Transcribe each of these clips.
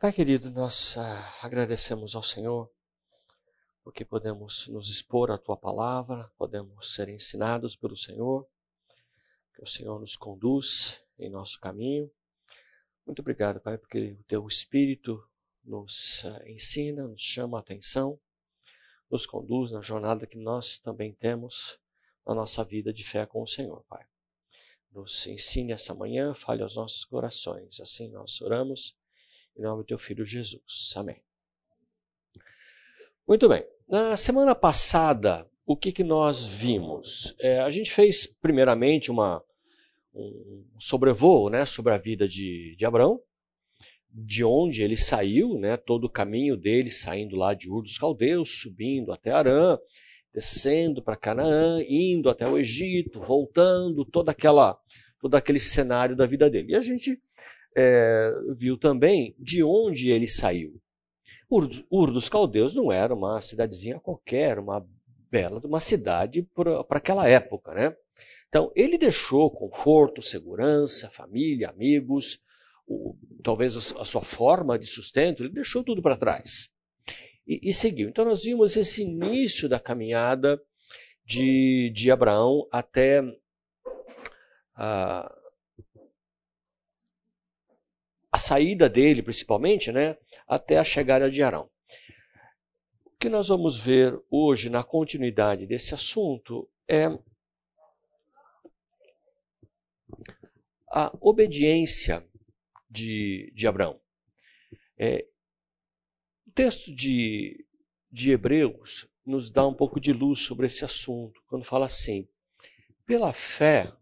Pai querido, nós ah, agradecemos ao Senhor porque podemos nos expor à tua palavra, podemos ser ensinados pelo Senhor, que o Senhor nos conduz em nosso caminho. Muito obrigado, Pai, porque o teu Espírito nos ah, ensina, nos chama a atenção, nos conduz na jornada que nós também temos na nossa vida de fé com o Senhor, Pai. Nos ensine essa manhã, fale aos nossos corações. Assim nós oramos em nome do teu filho Jesus. Amém. Muito bem. Na semana passada, o que, que nós vimos? É, a gente fez, primeiramente, uma, um sobrevoo né, sobre a vida de, de Abraão, de onde ele saiu, né, todo o caminho dele saindo lá de Ur dos Caldeus, subindo até Arã, descendo para Canaã, indo até o Egito, voltando, toda aquela, todo aquele cenário da vida dele. E a gente é, viu também de onde ele saiu. Ur, Ur dos Caldeus não era uma cidadezinha qualquer, uma bela uma cidade para aquela época, né? Então, ele deixou conforto, segurança, família, amigos, o, talvez a, a, sua forma de sustento, ele deixou tudo para trás e, e, seguiu. Então, nós vimos esse início da caminhada de, de Abraão até a, a saída dele, principalmente, né, até a chegada de Arão. O que nós vamos ver hoje na continuidade desse assunto é a obediência de, de Abraão. É, o texto de, de Hebreus nos dá um pouco de luz sobre esse assunto, quando fala assim: pela fé,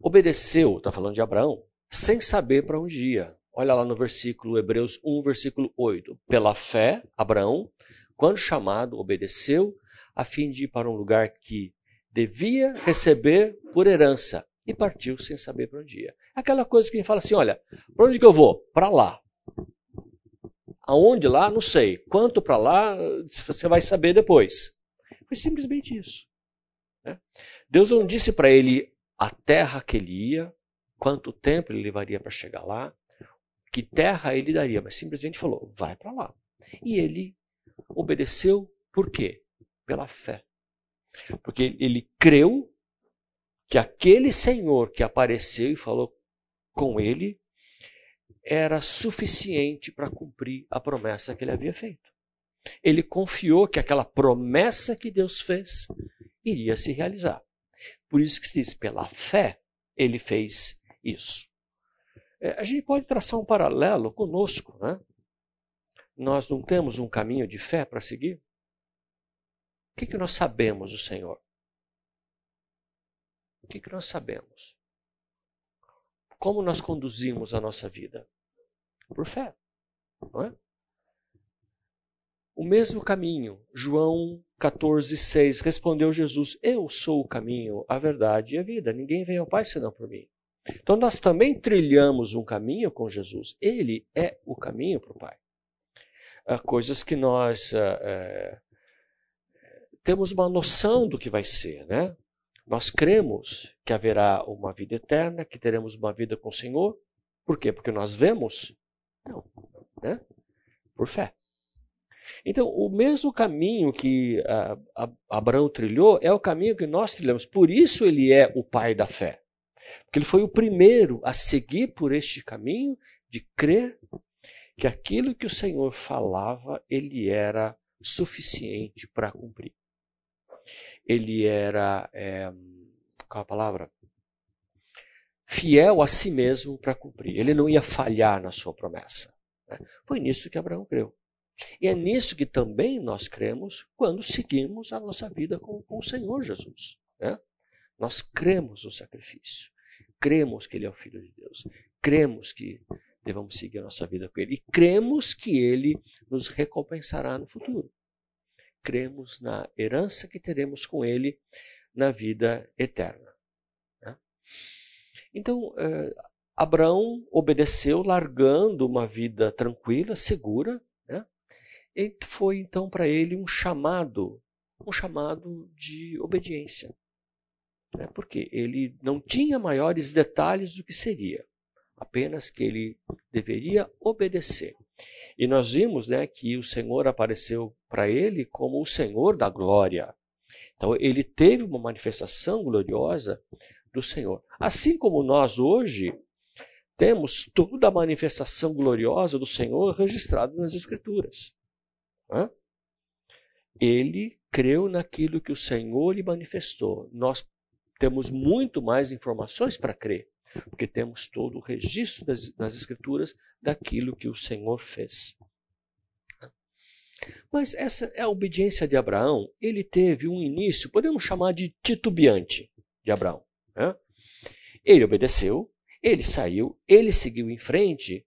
obedeceu, está falando de Abraão, sem saber para onde ia. Olha lá no versículo Hebreus 1, versículo 8. Pela fé, Abraão, quando chamado, obedeceu, a fim de ir para um lugar que devia receber por herança, e partiu sem saber para onde ia. Aquela coisa que a gente fala assim: olha, para onde que eu vou? Para lá. Aonde lá? Não sei. Quanto para lá? Você vai saber depois. Foi simplesmente isso. Né? Deus não disse para ele a terra que ele ia, quanto tempo ele levaria para chegar lá, que terra ele daria, mas simplesmente falou: vai para lá. E ele obedeceu por quê? Pela fé. Porque ele creu que aquele Senhor que apareceu e falou com ele era suficiente para cumprir a promessa que ele havia feito. Ele confiou que aquela promessa que Deus fez iria se realizar. Por isso que se diz, pela fé, ele fez isso. É, a gente pode traçar um paralelo conosco, né? Nós não temos um caminho de fé para seguir? O que, que nós sabemos do Senhor? O que, que nós sabemos? Como nós conduzimos a nossa vida? Por fé, não é? O mesmo caminho, João 14, 6, respondeu Jesus: Eu sou o caminho, a verdade e a vida. Ninguém vem ao Pai senão por mim. Então nós também trilhamos um caminho com Jesus. Ele é o caminho para o Pai. Há coisas que nós é, temos uma noção do que vai ser, né? Nós cremos que haverá uma vida eterna, que teremos uma vida com o Senhor. Por quê? Porque nós vemos? Não. Né? Por fé. Então, o mesmo caminho que uh, Abraão trilhou é o caminho que nós trilhamos. Por isso ele é o pai da fé. Porque ele foi o primeiro a seguir por este caminho de crer que aquilo que o Senhor falava, ele era suficiente para cumprir. Ele era, é, qual a palavra? Fiel a si mesmo para cumprir. Ele não ia falhar na sua promessa. Né? Foi nisso que Abraão creu. E é nisso que também nós cremos quando seguimos a nossa vida com, com o Senhor Jesus. Né? Nós cremos no sacrifício cremos que Ele é o Filho de Deus, cremos que devemos seguir a nossa vida com Ele e cremos que Ele nos recompensará no futuro. Cremos na herança que teremos com Ele na vida eterna. Né? Então, eh, Abraão obedeceu, largando uma vida tranquila, segura, né? e foi então para ele um chamado, um chamado de obediência. Né? Porque ele não tinha maiores detalhes do que seria. apenas que ele deveria obedecer. E nós vimos né, que o Senhor apareceu para ele como o Senhor da glória. Então ele teve uma manifestação gloriosa do Senhor. Assim como nós hoje temos toda a manifestação gloriosa do Senhor registrada nas Escrituras. Ele creu naquilo que o Senhor lhe manifestou. Nós temos muito mais informações para crer porque temos todo o registro das, das Escrituras daquilo que o Senhor fez. Mas essa é a obediência de Abraão. Ele teve um início, podemos chamar de titubeante de Abraão. Né? Ele obedeceu, ele saiu, ele seguiu em frente,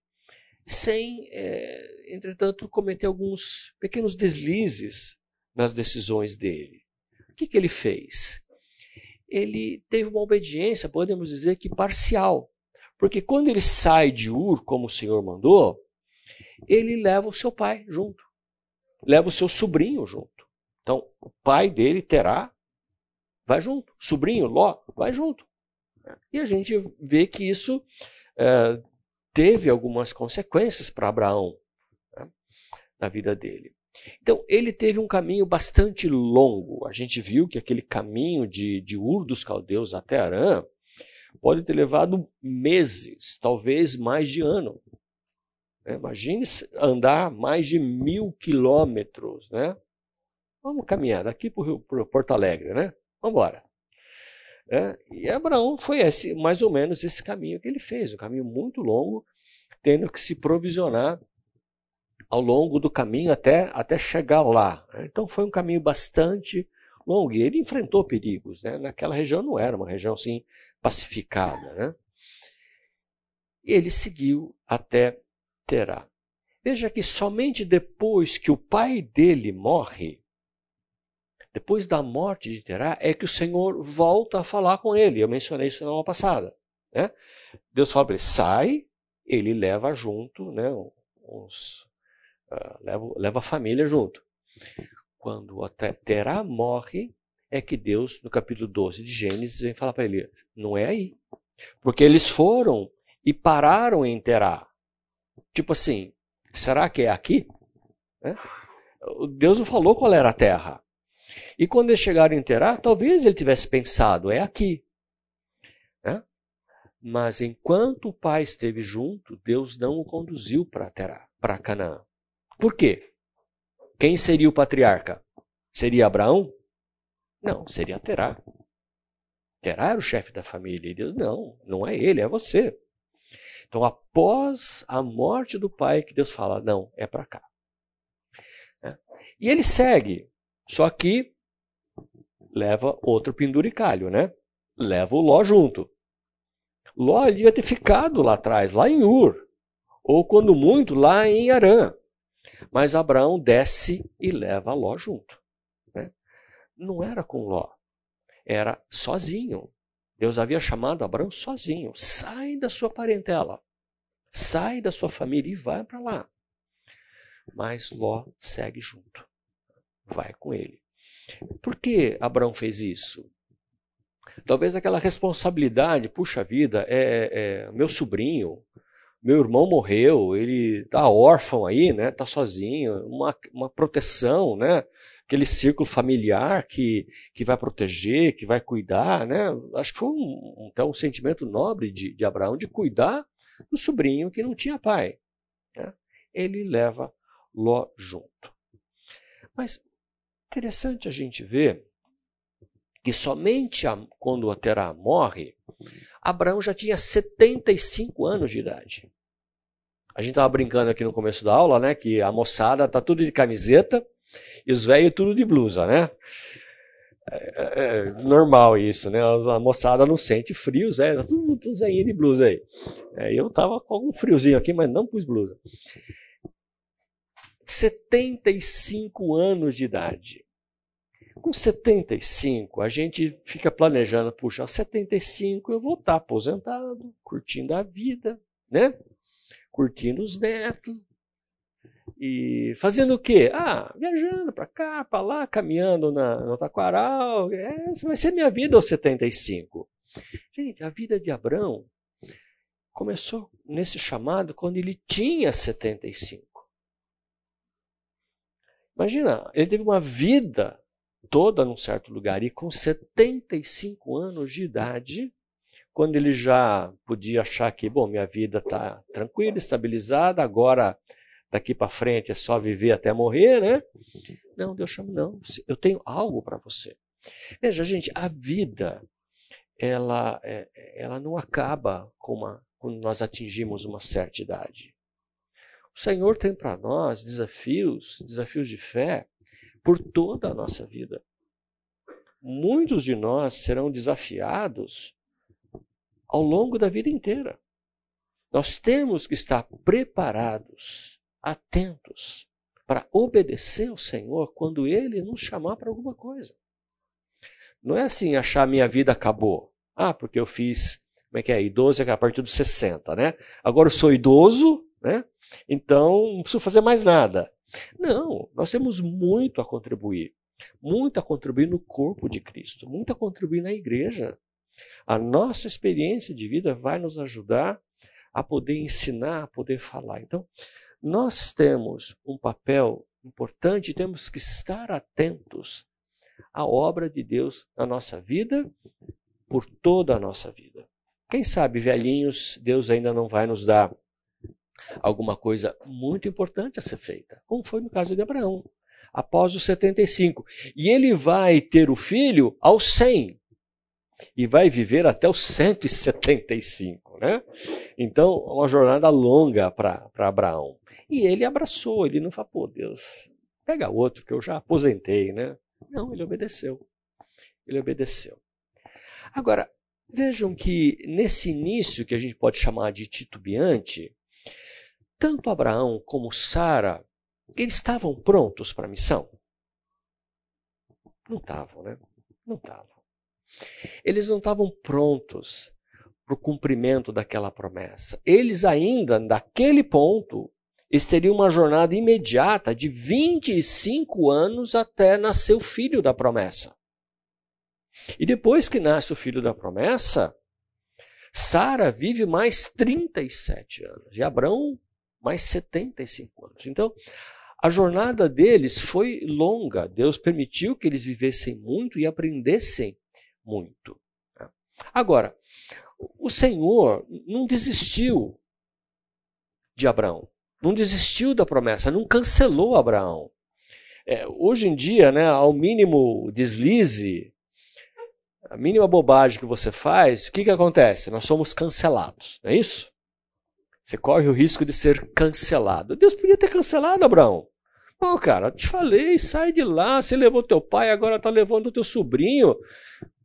sem, é, entretanto, cometer alguns pequenos deslizes nas decisões dele. O que, que ele fez? Ele teve uma obediência, podemos dizer que parcial. Porque quando ele sai de Ur, como o Senhor mandou, ele leva o seu pai junto, leva o seu sobrinho junto. Então, o pai dele terá, vai junto. Sobrinho, Ló, vai junto. E a gente vê que isso é, teve algumas consequências para Abraão né, na vida dele. Então, ele teve um caminho bastante longo. A gente viu que aquele caminho de, de Ur dos Caldeus até Arã pode ter levado meses, talvez mais de ano. É, imagine andar mais de mil quilômetros, né? Vamos caminhar daqui para Porto Alegre, né? Vamos embora. É, e Abraão foi esse, mais ou menos esse caminho que ele fez, um caminho muito longo, tendo que se provisionar ao longo do caminho até, até chegar lá. Então foi um caminho bastante longo e ele enfrentou perigos. Né? Naquela região não era uma região assim pacificada. Né? Ele seguiu até Terá. Veja que somente depois que o pai dele morre, depois da morte de Terá, é que o Senhor volta a falar com ele. Eu mencionei isso na semana passada. Né? Deus fala para ele, sai, ele leva junto né, uns, uh, leva, leva a família junto. Quando Terá morre, é que Deus, no capítulo 12 de Gênesis, vem falar para ele: não é aí. Porque eles foram e pararam em Terá. Tipo assim, será que é aqui? É? Deus não falou qual era a terra. E quando eles chegaram em Terá, talvez ele tivesse pensado, é aqui. É? Mas enquanto o pai esteve junto, Deus não o conduziu para Terá, para Canaã. Por quê? Quem seria o patriarca? Seria Abraão? Não, seria Terá. Terá era o chefe da família. E Deus, não, não é ele, é você. Então, após a morte do pai, que Deus fala, não, é para cá. É. E ele segue, só que leva outro penduricalho, né? Leva o Ló junto. Ló devia ter ficado lá atrás, lá em Ur, ou quando muito, lá em Arã. Mas Abraão desce e leva Ló junto. Né? Não era com Ló, era sozinho. Deus havia chamado Abraão sozinho. Sai da sua parentela, sai da sua família e vai para lá. Mas Ló segue junto, vai com ele. Por que Abraão fez isso? Talvez aquela responsabilidade, puxa vida, é, é meu sobrinho, meu irmão morreu, ele tá órfão aí, né? Tá sozinho, uma, uma proteção, né? Aquele círculo familiar que, que vai proteger, que vai cuidar, né? Acho que foi um, um, um sentimento nobre de, de Abraão de cuidar do sobrinho que não tinha pai. Né? Ele leva Ló junto. Mas interessante a gente ver que somente a, quando Terá morre, Abraão já tinha 75 anos de idade. A gente estava brincando aqui no começo da aula, né? Que a moçada tá tudo de camiseta e os velhos tudo de blusa, né? É, é, é normal isso, né? A moçada não sente frio, velhos, tá tudo, tudo de blusa aí. É, eu tava com um friozinho aqui, mas não pus blusa. 75 anos de idade. Com 75, a gente fica planejando, puxa, aos 75 eu vou estar aposentado, curtindo a vida, né? Curtindo os netos. E fazendo o quê? Ah, viajando para cá, para lá, caminhando na, no Taquaral. Essa vai ser minha vida aos 75. Gente, a vida de Abraão começou nesse chamado quando ele tinha 75. Imagina, ele teve uma vida toda num certo lugar e com 75 anos de idade, quando ele já podia achar que, bom, minha vida está tranquila, estabilizada, agora daqui para frente é só viver até morrer, né? Não, Deus chama, não, eu tenho algo para você. Veja, gente, a vida, ela, é, ela não acaba com uma, quando nós atingimos uma certa idade. O Senhor tem para nós desafios, desafios de fé, por toda a nossa vida. Muitos de nós serão desafiados ao longo da vida inteira. Nós temos que estar preparados, atentos, para obedecer ao Senhor quando Ele nos chamar para alguma coisa. Não é assim achar minha vida acabou. Ah, porque eu fiz, como é que é? Idoso é a partir dos 60, né? Agora eu sou idoso, né? Então, não preciso fazer mais nada. Não, nós temos muito a contribuir. Muito a contribuir no corpo de Cristo, muito a contribuir na igreja. A nossa experiência de vida vai nos ajudar a poder ensinar, a poder falar. Então, nós temos um papel importante, temos que estar atentos à obra de Deus na nossa vida, por toda a nossa vida. Quem sabe, velhinhos, Deus ainda não vai nos dar alguma coisa muito importante a ser feita, como foi no caso de Abraão, após os 75. E ele vai ter o filho aos 100 e vai viver até os 175, né? Então, uma jornada longa para Abraão. E ele abraçou, ele não falou, pô, Deus, pega outro que eu já aposentei, né? Não, ele obedeceu. Ele obedeceu. Agora, vejam que nesse início que a gente pode chamar de titubeante, tanto Abraão como Sara, eles estavam prontos para a missão? Não estavam, né? Não estavam. Eles não estavam prontos para o cumprimento daquela promessa. Eles ainda, naquele ponto, eles uma jornada imediata de 25 anos até nascer o filho da promessa. E depois que nasce o filho da promessa, Sara vive mais 37 anos. E Abraão mais 75 anos. Então, a jornada deles foi longa. Deus permitiu que eles vivessem muito e aprendessem muito. Né? Agora, o Senhor não desistiu de Abraão, não desistiu da promessa, não cancelou Abraão. É, hoje em dia, né, ao mínimo deslize, a mínima bobagem que você faz, o que, que acontece? Nós somos cancelados, não é isso? Você corre o risco de ser cancelado. Deus podia ter cancelado Abraão. Não, cara, te falei, sai de lá. Você levou teu pai, agora está levando o teu sobrinho.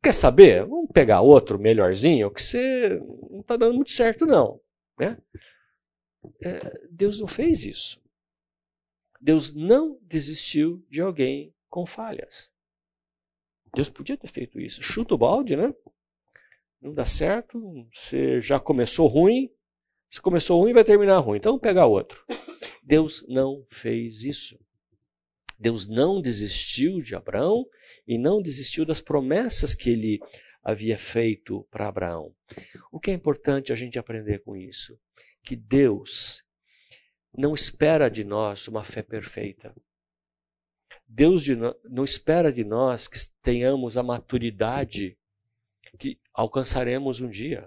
Quer saber? Vamos pegar outro melhorzinho, que você não está dando muito certo, não. Né? É, Deus não fez isso. Deus não desistiu de alguém com falhas. Deus podia ter feito isso. Chuta o balde, né? Não dá certo, você já começou ruim, se começou ruim, vai terminar ruim. Então pega outro. Deus não fez isso. Deus não desistiu de Abraão e não desistiu das promessas que ele havia feito para Abraão. O que é importante a gente aprender com isso? Que Deus não espera de nós uma fé perfeita. Deus de no, não espera de nós que tenhamos a maturidade que alcançaremos um dia.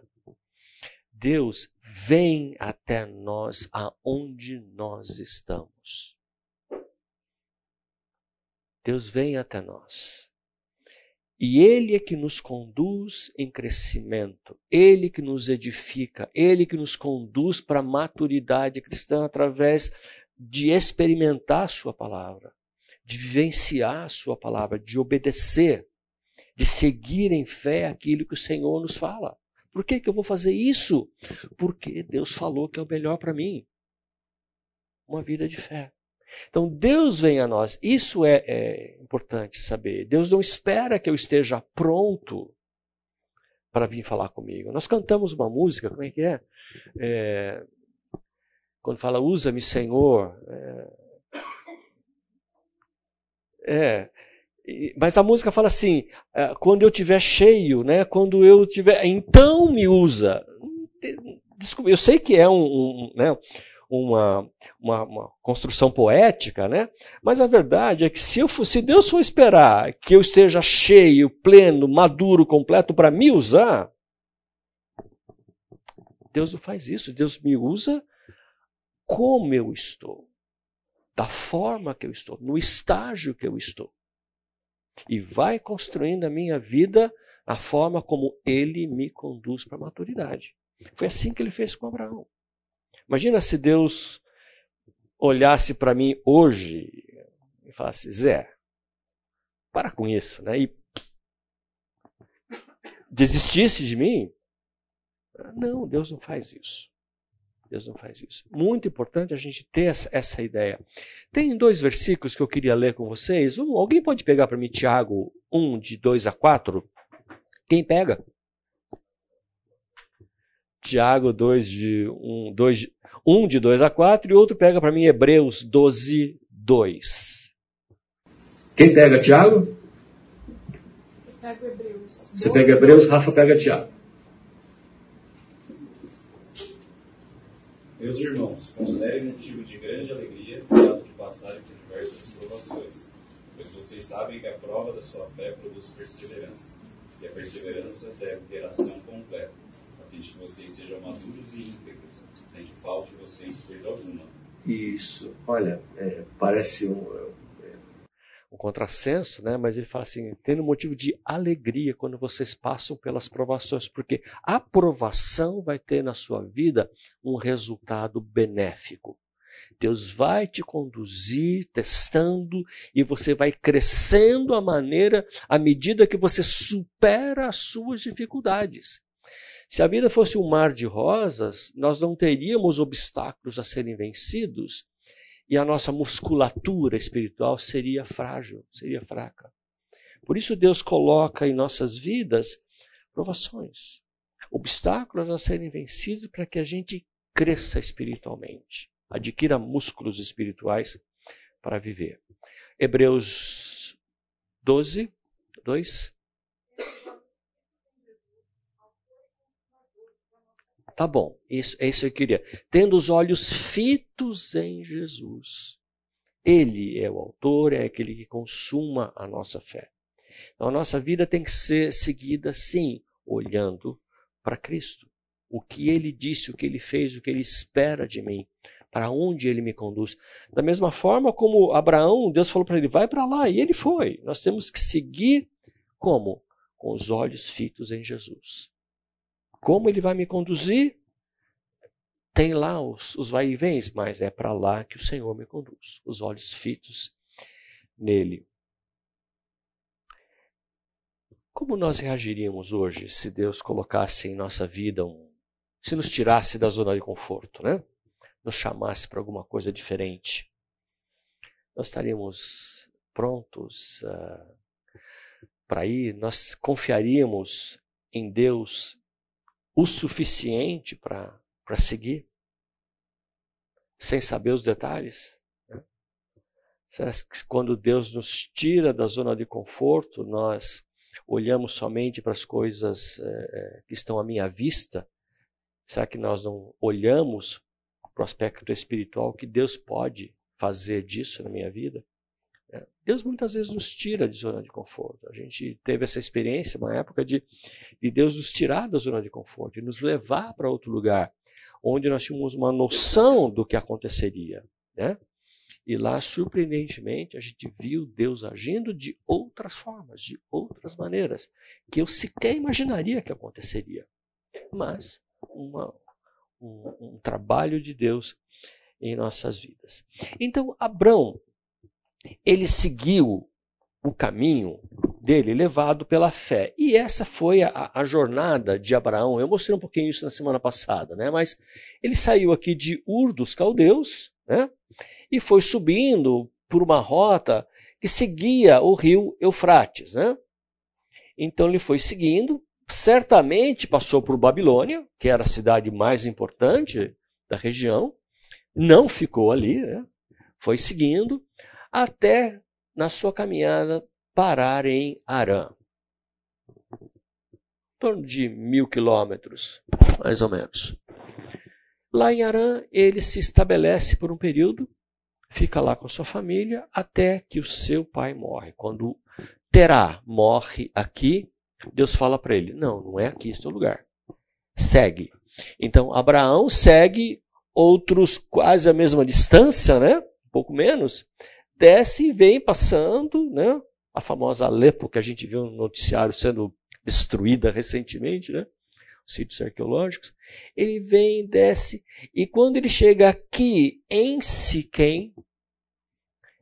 Deus vem até nós aonde nós estamos. Deus vem até nós. E Ele é que nos conduz em crescimento, Ele que nos edifica, Ele que nos conduz para a maturidade cristã através de experimentar Sua palavra, de vivenciar Sua palavra, de obedecer, de seguir em fé aquilo que o Senhor nos fala. Por que, que eu vou fazer isso? Porque Deus falou que é o melhor para mim. Uma vida de fé. Então Deus vem a nós. Isso é, é importante saber. Deus não espera que eu esteja pronto para vir falar comigo. Nós cantamos uma música, como é que é? é quando fala, usa-me, Senhor. É, é, mas a música fala assim: é, quando eu tiver cheio, né? Quando eu tiver, então me usa. eu sei que é um, um né, uma, uma, uma, construção poética, né? Mas a verdade é que se, eu for, se Deus for esperar que eu esteja cheio, pleno, maduro, completo para me usar, Deus não faz isso. Deus me usa como eu estou, da forma que eu estou, no estágio que eu estou. E vai construindo a minha vida a forma como ele me conduz para a maturidade. Foi assim que ele fez com Abraão. Imagina se Deus olhasse para mim hoje e falasse: Zé, para com isso, né? E desistisse de mim. Não, Deus não faz isso. Deus não faz isso. Muito importante a gente ter essa, essa ideia. Tem dois versículos que eu queria ler com vocês. Um, alguém pode pegar para mim Tiago 1, de 2 a 4? Quem pega? Tiago 2 de 1, 2, 1 de 2 a 4 e outro pega para mim Hebreus 12, 2. Quem pega Tiago? Pego Hebreus. Você pega Hebreus, Rafa pega Tiago. Meus irmãos, considerem motivo de grande alegria o fato de passarem por diversas provações, pois vocês sabem que a prova da sua fé produz perseverança, e a perseverança deve ter ação completa fim de que vocês sejam maduros e íntegros, sem que falte vocês coisa alguma. Isso. Olha, é, parece um, um contrassenso, né? mas ele fala assim: tendo motivo de alegria quando vocês passam pelas provações, porque a provação vai ter na sua vida um resultado benéfico. Deus vai te conduzir testando e você vai crescendo à maneira, à medida que você supera as suas dificuldades. Se a vida fosse um mar de rosas, nós não teríamos obstáculos a serem vencidos e a nossa musculatura espiritual seria frágil, seria fraca. Por isso Deus coloca em nossas vidas provações, obstáculos a serem vencidos para que a gente cresça espiritualmente, adquira músculos espirituais para viver. Hebreus 12, 2. Tá bom, isso, é isso que eu queria. Tendo os olhos fitos em Jesus. Ele é o autor, é aquele que consuma a nossa fé. Então a nossa vida tem que ser seguida, sim, olhando para Cristo. O que ele disse, o que ele fez, o que ele espera de mim, para onde ele me conduz. Da mesma forma como Abraão, Deus falou para ele: vai para lá, e ele foi. Nós temos que seguir como? Com os olhos fitos em Jesus. Como ele vai me conduzir? Tem lá os, os vai e vens, mas é para lá que o Senhor me conduz. Os olhos fitos nele. Como nós reagiríamos hoje se Deus colocasse em nossa vida um. se nos tirasse da zona de conforto, né? Nos chamasse para alguma coisa diferente? Nós estaríamos prontos uh, para ir? Nós confiaríamos em Deus o suficiente para seguir, sem saber os detalhes? Será que quando Deus nos tira da zona de conforto, nós olhamos somente para as coisas é, que estão à minha vista? Será que nós não olhamos para o aspecto espiritual que Deus pode fazer disso na minha vida? Deus muitas vezes nos tira de zona de conforto. A gente teve essa experiência, uma época de, de Deus nos tirar da zona de conforto e nos levar para outro lugar, onde nós tínhamos uma noção do que aconteceria. Né? E lá, surpreendentemente, a gente viu Deus agindo de outras formas, de outras maneiras, que eu sequer imaginaria que aconteceria. Mas uma, um, um trabalho de Deus em nossas vidas. Então, Abraão ele seguiu o caminho dele levado pela fé. E essa foi a, a, jornada de Abraão. Eu mostrei um pouquinho isso na semana passada, né? Mas ele saiu aqui de Ur dos Caldeus, né? E foi subindo por uma rota que seguia o rio Eufrates, né? Então ele foi seguindo, certamente passou por Babilônia, que era a cidade mais importante da região, não ficou ali, né? Foi seguindo, até na sua caminhada parar em Arã. Em torno de mil quilômetros, mais ou menos. Lá em Arã, ele se estabelece por um período, fica lá com sua família, até que o seu pai morre. Quando Terá morre aqui, Deus fala para ele: Não, não é aqui este é o lugar. Segue. Então, Abraão segue outros quase a mesma distância, né? Um pouco menos. Desce e vem passando, né? A famosa Alepo que a gente viu no noticiário sendo destruída recentemente, né? Os sítios arqueológicos. Ele vem, desce, e quando ele chega aqui em Siquém,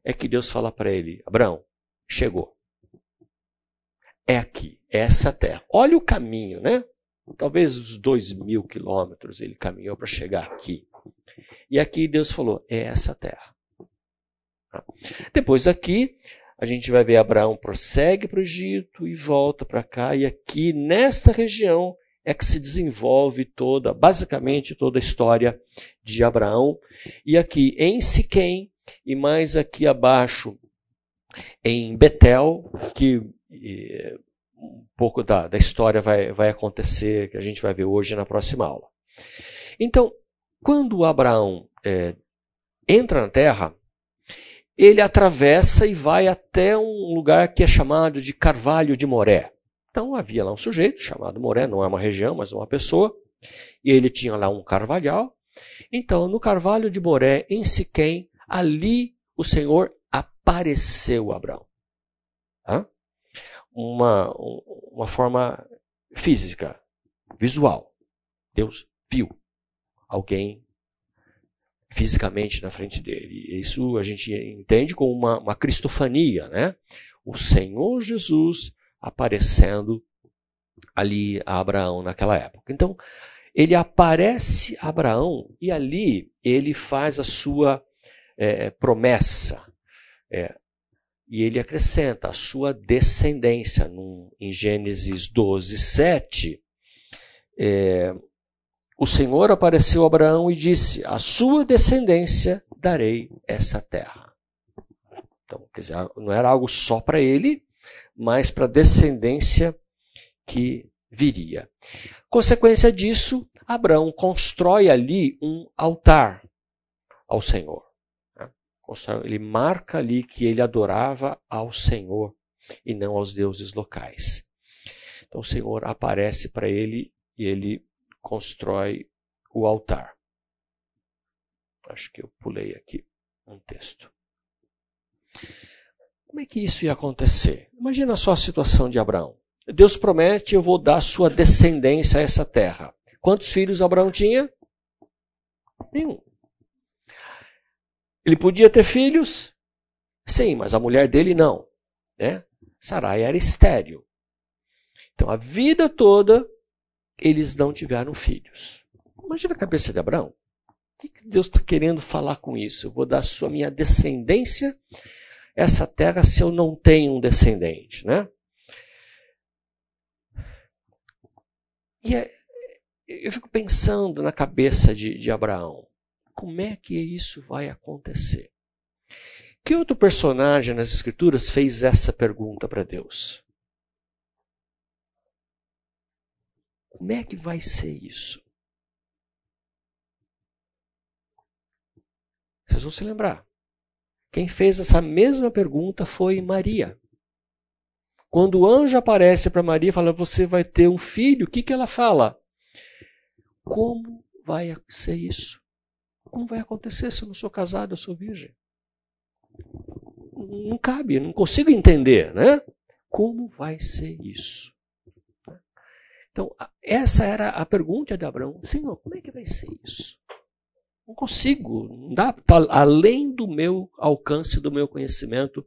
é que Deus fala para ele: Abraão, chegou. É aqui, é essa terra. Olha o caminho, né? Talvez os dois mil quilômetros ele caminhou para chegar aqui. E aqui Deus falou: é essa terra. Depois daqui, a gente vai ver Abraão prossegue para o Egito e volta para cá. E aqui, nesta região, é que se desenvolve toda, basicamente toda a história de Abraão. E aqui em Siquém, e mais aqui abaixo em Betel, que um pouco da, da história vai, vai acontecer, que a gente vai ver hoje na próxima aula. Então, quando Abraão é, entra na terra, ele atravessa e vai até um lugar que é chamado de Carvalho de Moré. Então havia lá um sujeito chamado Moré, não é uma região, mas uma pessoa, e ele tinha lá um carvalhal. Então, no Carvalho de Moré, em Siquém, ali o Senhor apareceu a Abraão. Uma, uma forma física, visual. Deus viu alguém fisicamente na frente dele. Isso a gente entende como uma, uma cristofania, né? O Senhor Jesus aparecendo ali a Abraão naquela época. Então, ele aparece a Abraão e ali ele faz a sua é, promessa. É, e ele acrescenta a sua descendência. No, em Gênesis 12, 7, é, o Senhor apareceu a Abraão e disse: A sua descendência darei essa terra. Então, quer dizer, não era algo só para ele, mas para a descendência que viria. Consequência disso, Abraão constrói ali um altar ao Senhor ele marca ali que ele adorava ao Senhor e não aos deuses locais. Então o Senhor aparece para ele e ele constrói o altar. Acho que eu pulei aqui um texto. Como é que isso ia acontecer? Imagina só a situação de Abraão. Deus promete: eu vou dar sua descendência a essa terra. Quantos filhos Abraão tinha? Nenhum. Ele podia ter filhos? Sim, mas a mulher dele não. Né? Sarai era estéril. Então, a vida toda, eles não tiveram filhos. Imagina a cabeça de Abraão. O que Deus está querendo falar com isso? Eu vou dar sua minha descendência essa terra se eu não tenho um descendente, né? E é, eu fico pensando na cabeça de, de Abraão. Como é que isso vai acontecer? Que outro personagem nas Escrituras fez essa pergunta para Deus? Como é que vai ser isso? Vocês vão se lembrar. Quem fez essa mesma pergunta foi Maria. Quando o anjo aparece para Maria e fala: Você vai ter um filho, o que, que ela fala? Como vai ser isso? Como vai acontecer se eu não sou casado, eu sou virgem? Não cabe, não consigo entender, né? Como vai ser isso? Então, essa era a pergunta de Abraão. Senhor, como é que vai ser isso? Não consigo, não dá, tá além do meu alcance, do meu conhecimento,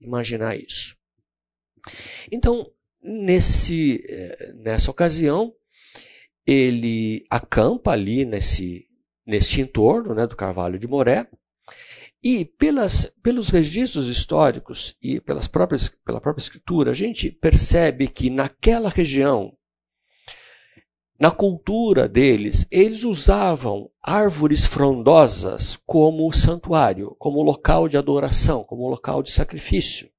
imaginar isso. Então, nesse, eh, nessa ocasião, ele acampa ali nesse neste entorno né, do Carvalho de Moré. E pelas, pelos registros históricos e pelas próprias, pela própria escritura, a gente percebe que naquela região, na cultura deles, eles usavam árvores frondosas como santuário, como local de adoração, como local de sacrifício.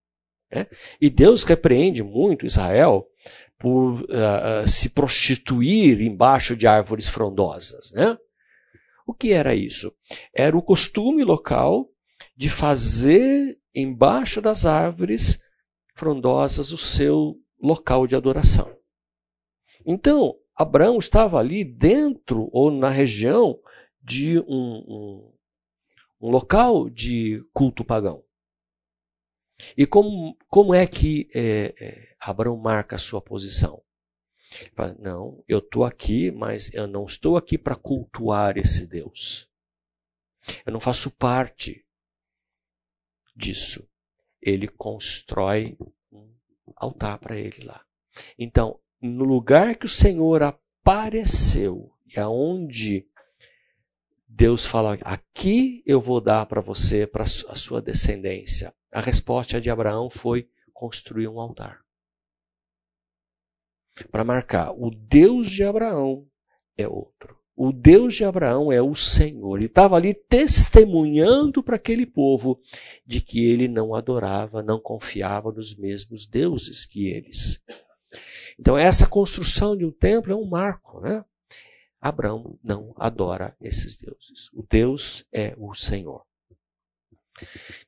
Né? E Deus repreende muito Israel por uh, se prostituir embaixo de árvores frondosas. Né? O que era isso? Era o costume local de fazer embaixo das árvores frondosas o seu local de adoração. Então, Abraão estava ali dentro ou na região de um, um, um local de culto pagão. E como, como é que é, é, Abraão marca a sua posição? Fala, não, eu estou aqui, mas eu não estou aqui para cultuar esse Deus. Eu não faço parte disso. Ele constrói um altar para ele lá. Então, no lugar que o Senhor apareceu e aonde Deus fala: aqui eu vou dar para você, para a sua descendência. A resposta de Abraão foi construir um altar. Para marcar, o Deus de Abraão é outro. O Deus de Abraão é o Senhor. Ele estava ali testemunhando para aquele povo de que ele não adorava, não confiava nos mesmos deuses que eles. Então, essa construção de um templo é um marco, né? Abraão não adora esses deuses. O Deus é o Senhor.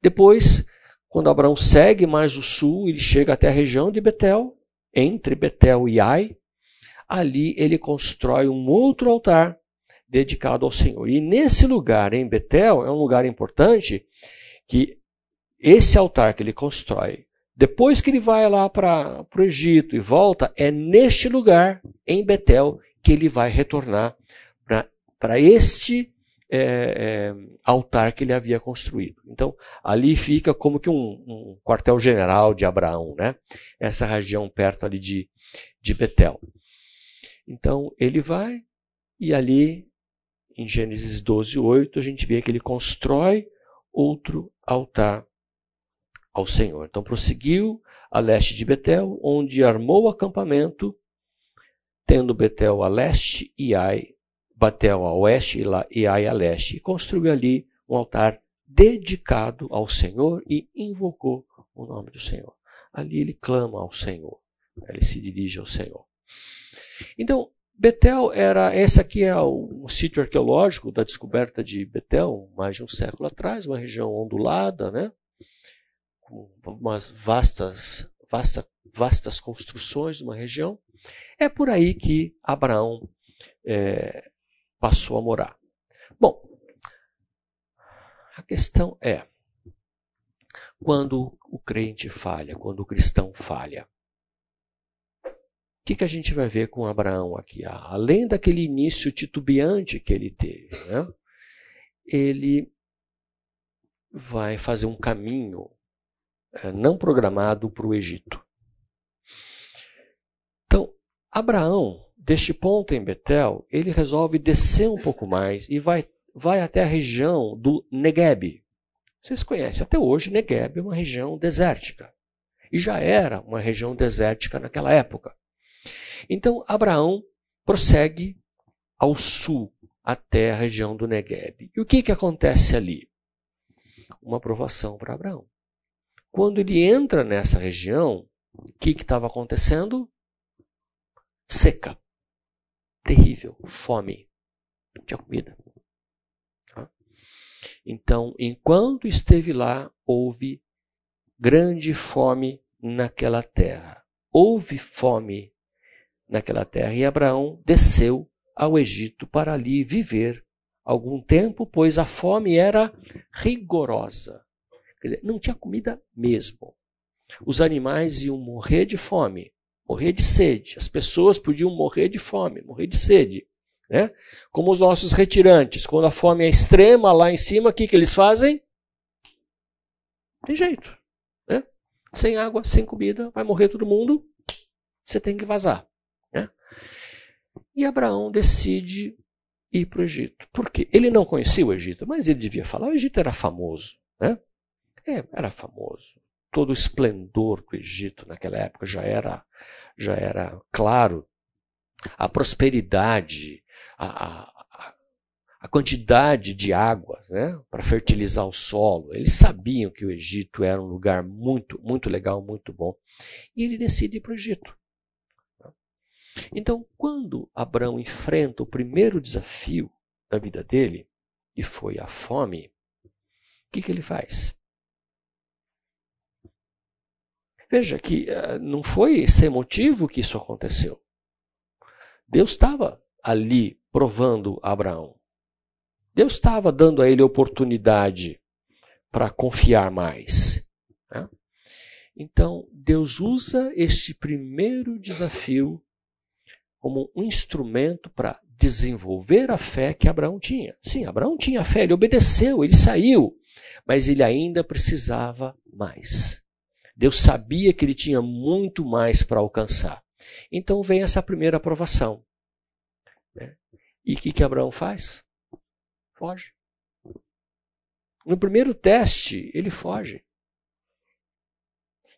Depois, quando Abraão segue mais o sul, ele chega até a região de Betel, entre Betel e Ai. Ali ele constrói um outro altar dedicado ao Senhor. E nesse lugar, em Betel, é um lugar importante que esse altar que ele constrói depois que ele vai lá para o Egito e volta, é neste lugar, em Betel, que ele vai retornar para este é, é, altar que ele havia construído. Então, ali fica como que um, um quartel-general de Abraão, né? Essa região perto ali de, de Betel. Então, ele vai e ali, em Gênesis 12, 8, a gente vê que ele constrói outro altar ao Senhor. Então prosseguiu a leste de Betel, onde armou o acampamento, tendo Betel a leste e Ai, Betel a oeste e Ai a leste, e construiu ali um altar dedicado ao Senhor e invocou o nome do Senhor. Ali ele clama ao Senhor, ele se dirige ao Senhor. Então, Betel era, esse aqui é um sítio arqueológico da descoberta de Betel, mais de um século atrás, uma região ondulada, né? Com umas vastas, vasta, vastas construções numa região, é por aí que Abraão é, passou a morar. Bom, a questão é, quando o crente falha, quando o cristão falha, o que, que a gente vai ver com Abraão aqui? Além daquele início titubeante que ele teve, né? ele vai fazer um caminho não programado para o Egito. Então, Abraão, deste ponto em Betel, ele resolve descer um pouco mais e vai, vai até a região do Negueb. Vocês conhecem, até hoje Negueb é uma região desértica. E já era uma região desértica naquela época. Então, Abraão prossegue ao sul, até a região do Negueb. E o que, que acontece ali? Uma aprovação para Abraão. Quando ele entra nessa região, o que estava acontecendo? Seca. Terrível. Fome. Não tinha comida. Tá? Então, enquanto esteve lá, houve grande fome naquela terra. Houve fome naquela terra. E Abraão desceu ao Egito para ali viver algum tempo, pois a fome era rigorosa. Quer dizer, não tinha comida mesmo. Os animais iam morrer de fome, morrer de sede. As pessoas podiam morrer de fome, morrer de sede. Né? Como os nossos retirantes, quando a fome é extrema lá em cima, o que, que eles fazem? Tem jeito. Né? Sem água, sem comida, vai morrer todo mundo, você tem que vazar. Né? E Abraão decide ir para o Egito. Por quê? Ele não conhecia o Egito, mas ele devia falar. O Egito era famoso. Né? É, era famoso. Todo o esplendor do Egito naquela época já era, já era claro. A prosperidade, a, a, a quantidade de água né, para fertilizar o solo. Eles sabiam que o Egito era um lugar muito, muito legal, muito bom. E ele decide ir para o Egito. Então, quando Abraão enfrenta o primeiro desafio, na vida dele, e foi a fome, o que, que ele faz? Veja que uh, não foi sem motivo que isso aconteceu. Deus estava ali provando Abraão. Deus estava dando a ele oportunidade para confiar mais. Né? Então, Deus usa este primeiro desafio como um instrumento para desenvolver a fé que Abraão tinha. Sim, Abraão tinha fé, ele obedeceu, ele saiu, mas ele ainda precisava mais. Deus sabia que ele tinha muito mais para alcançar. Então vem essa primeira aprovação. Né? E o que, que Abraão faz? Foge. No primeiro teste, ele foge.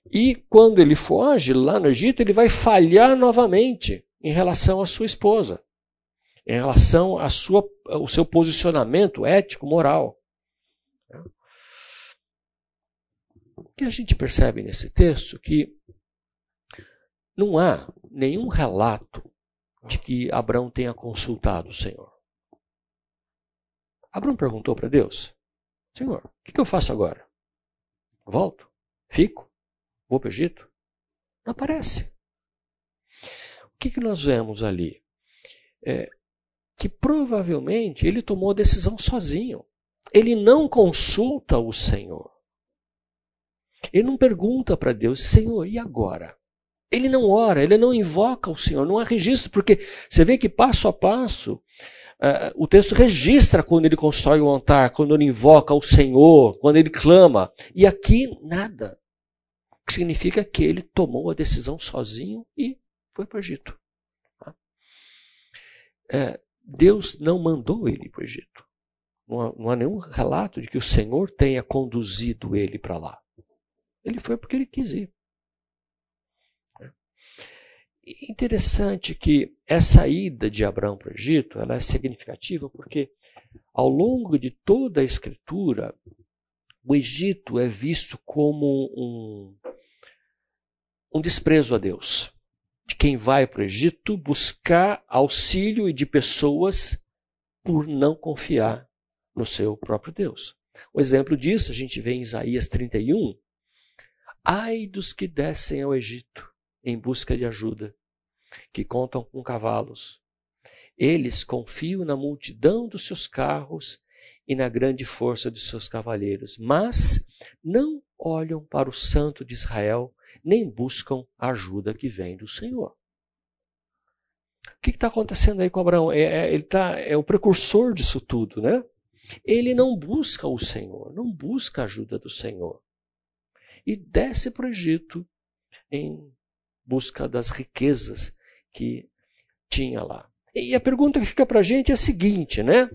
E quando ele foge, lá no Egito, ele vai falhar novamente em relação à sua esposa, em relação à sua, ao seu posicionamento ético, moral. Que a gente percebe nesse texto que não há nenhum relato de que Abraão tenha consultado o Senhor. Abraão perguntou para Deus: Senhor, o que eu faço agora? Volto? Fico? Vou para o Egito? Não aparece que, que nós vemos ali? É, que provavelmente ele tomou a decisão sozinho. Ele não consulta o Senhor. Ele não pergunta para Deus, Senhor, e agora? Ele não ora, ele não invoca o Senhor, não há registro, porque você vê que passo a passo uh, o texto registra quando ele constrói o altar, quando ele invoca o Senhor, quando ele clama. E aqui nada. O que significa que ele tomou a decisão sozinho e foi para o Egito. Tá? É, Deus não mandou ele para o Egito. Não há, não há nenhum relato de que o Senhor tenha conduzido ele para lá. Ele foi porque ele quis ir. Interessante que essa ida de Abraão para o Egito ela é significativa porque ao longo de toda a Escritura o Egito é visto como um, um desprezo a Deus de quem vai para o Egito buscar auxílio de pessoas por não confiar no seu próprio Deus. O exemplo disso a gente vê em Isaías 31. Ai dos que descem ao Egito em busca de ajuda, que contam com cavalos. Eles confiam na multidão dos seus carros e na grande força de seus cavaleiros, mas não olham para o Santo de Israel, nem buscam a ajuda que vem do Senhor. O que está acontecendo aí com Abraão? É, é, ele tá, é o precursor disso tudo, né? Ele não busca o Senhor, não busca a ajuda do Senhor. E desce para o Egito em busca das riquezas que tinha lá. E a pergunta que fica para a gente é a seguinte, né?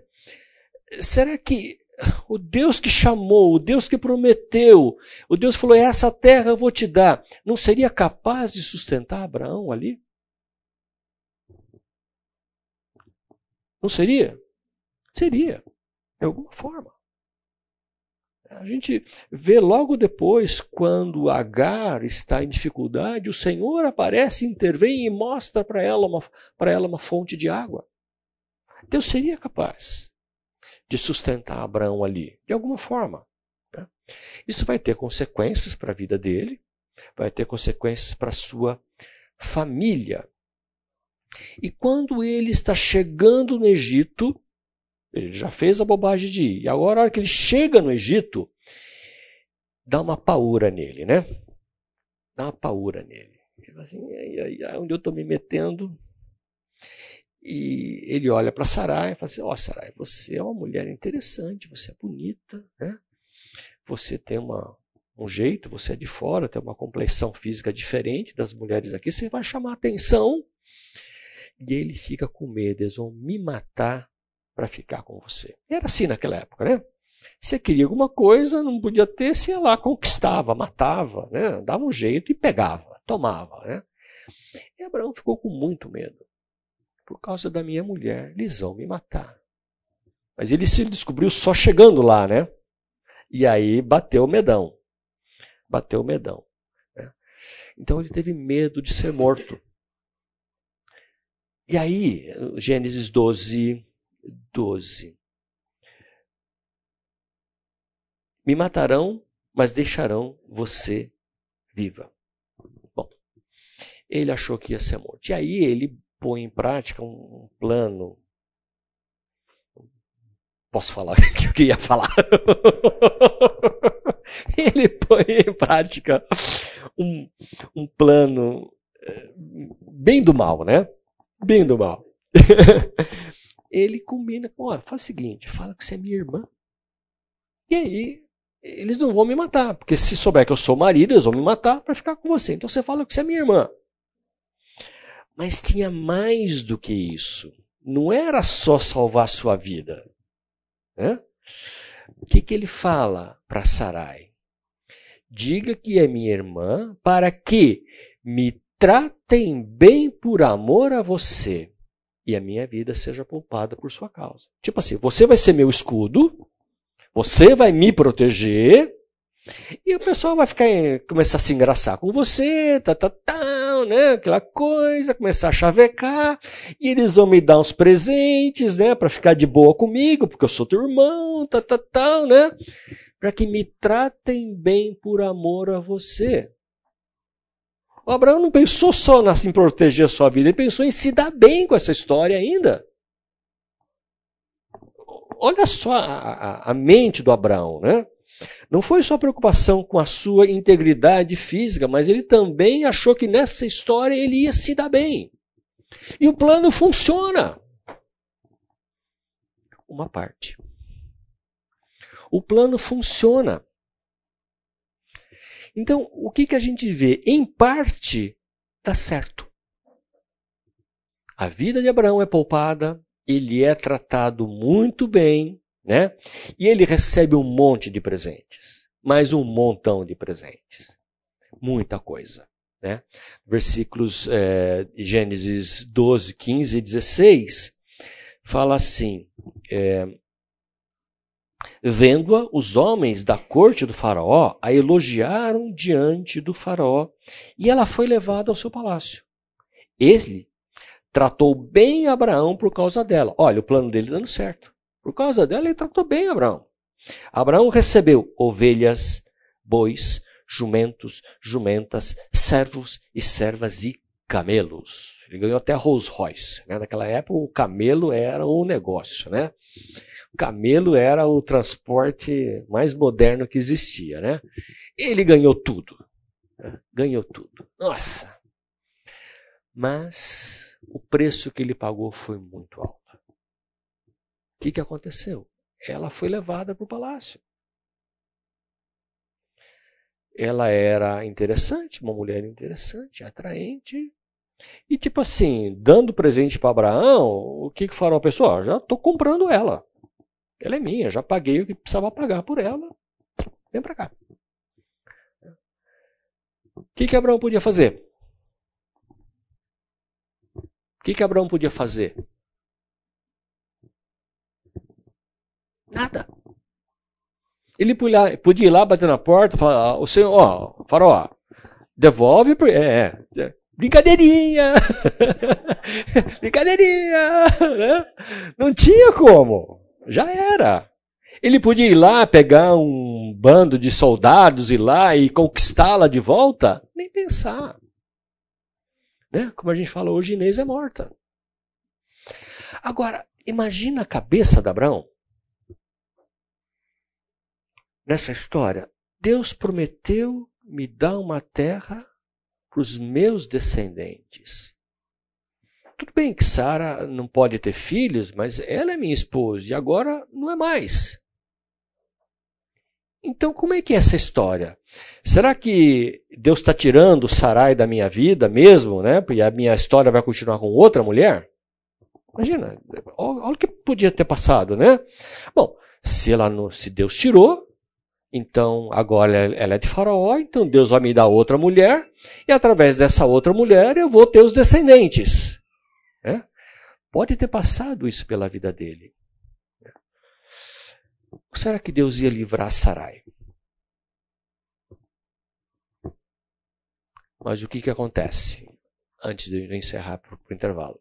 Será que o Deus que chamou, o Deus que prometeu, o Deus falou: essa terra eu vou te dar, não seria capaz de sustentar Abraão ali? Não seria? Seria, de alguma forma. A gente vê logo depois, quando Agar está em dificuldade, o Senhor aparece, intervém e mostra para ela, uma, ela uma fonte de água. Deus seria capaz de sustentar Abraão ali, de alguma forma. Né? Isso vai ter consequências para a vida dele, vai ter consequências para a sua família. E quando ele está chegando no Egito, ele já fez a bobagem de ir. E agora, a hora que ele chega no Egito, dá uma paura nele, né? Dá uma paura nele. Ele fala assim, aí, aí, onde eu estou me metendo? E ele olha para Sarai e fala assim: Ó, oh, Sarai, você é uma mulher interessante, você é bonita, né? Você tem uma, um jeito, você é de fora, tem uma complexão física diferente das mulheres aqui, você vai chamar atenção. E ele fica com medo, eles vão me matar para ficar com você. Era assim naquela época, né? Você queria alguma coisa, não podia ter, você ia lá, conquistava, matava, né? dava um jeito e pegava, tomava. Né? E Abraão ficou com muito medo por causa da minha mulher, eles vão me matar. Mas ele se descobriu só chegando lá, né? E aí bateu o medão. Bateu o medão. Né? Então ele teve medo de ser morto. E aí, Gênesis 12, 12. Me matarão, mas deixarão você viva. Bom, ele achou que ia ser morto. E aí ele põe em prática um plano. Posso falar o que eu ia falar? ele põe em prática um, um plano eh, bem do mal, né? Bem do mal. ele combina com, olha, faz o seguinte, fala que você é minha irmã. E aí, eles não vão me matar, porque se souber que eu sou marido, eles vão me matar para ficar com você. Então você fala que você é minha irmã. Mas tinha mais do que isso. Não era só salvar sua vida. Né? O que, que ele fala para Sarai? Diga que é minha irmã para que me tratem bem por amor a você e a minha vida seja poupada por sua causa. Tipo assim, você vai ser meu escudo, você vai me proteger, e o pessoal vai ficar, começar a se engraçar com você, tá, tá, tá, né? Aquela coisa, começar a chavecar, e eles vão me dar uns presentes, né? Para ficar de boa comigo, porque eu sou teu irmão, tá, tá, tá, né? Para que me tratem bem por amor a você. O Abraão não pensou só em proteger a sua vida, ele pensou em se dar bem com essa história ainda. Olha só a, a, a mente do Abraão, né? Não foi só preocupação com a sua integridade física, mas ele também achou que nessa história ele ia se dar bem. E o plano funciona. Uma parte. O plano funciona. Então, o que, que a gente vê? Em parte, dá certo. A vida de Abraão é poupada, ele é tratado muito bem, né? E ele recebe um monte de presentes. Mais um montão de presentes. Muita coisa. Né? Versículos é, Gênesis 12, 15 e 16 fala assim: é, Vendo-a, os homens da corte do Faraó a elogiaram diante do Faraó, e ela foi levada ao seu palácio. Ele tratou bem Abraão por causa dela. Olha, o plano dele dando certo. Por causa dela, ele tratou bem Abraão. Abraão recebeu ovelhas, bois, jumentos, jumentas, servos e servas e camelos. Ele ganhou até Rolls Royce. Né? Naquela época, o camelo era o negócio, né? Camelo era o transporte mais moderno que existia, né? Ele ganhou tudo. Né? Ganhou tudo. Nossa! Mas o preço que ele pagou foi muito alto. O que, que aconteceu? Ela foi levada para o palácio. Ela era interessante, uma mulher interessante, atraente. E tipo assim, dando presente para Abraão, o que, que fará a pessoa? Já estou comprando ela. Ela é minha, já paguei o que precisava pagar por ela. Vem para cá. O que, que Abraão podia fazer? O que, que Abraão podia fazer? Nada. Ele podia ir lá bater na porta falar: ah, o senhor, ó, farol, devolve. É, é, brincadeirinha! brincadeirinha! Né? Não tinha como. Já era. Ele podia ir lá, pegar um bando de soldados, ir lá e conquistá-la de volta? Nem pensar. Né? Como a gente fala hoje, Inês é morta. Agora, imagina a cabeça de Abraão. Nessa história, Deus prometeu me dar uma terra para os meus descendentes. Tudo bem que Sara não pode ter filhos, mas ela é minha esposa e agora não é mais. Então, como é que é essa história? Será que Deus está tirando Sarai da minha vida mesmo, né? E a minha história vai continuar com outra mulher? Imagina, olha o que podia ter passado, né? Bom, se, ela não, se Deus tirou, então agora ela é de Faraó, então Deus vai me dar outra mulher, e através dessa outra mulher eu vou ter os descendentes. É? Pode ter passado isso pela vida dele. Será que Deus ia livrar Sarai? Mas o que, que acontece? Antes de eu encerrar para o intervalo.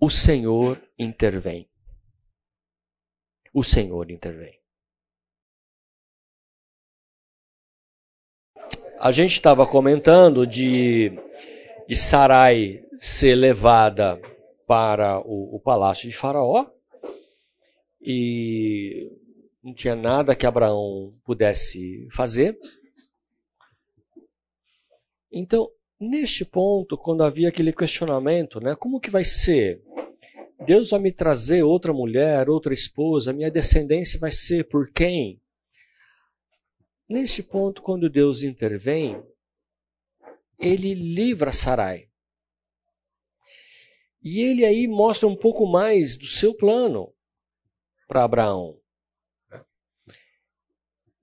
o Senhor intervém. O Senhor intervém. A gente estava comentando de, de Sarai ser levada para o, o palácio de Faraó e não tinha nada que Abraão pudesse fazer. Então, neste ponto, quando havia aquele questionamento, né, como que vai ser? Deus vai me trazer outra mulher, outra esposa, minha descendência vai ser por quem? Neste ponto, quando Deus intervém, ele livra Sarai. E ele aí mostra um pouco mais do seu plano para Abraão.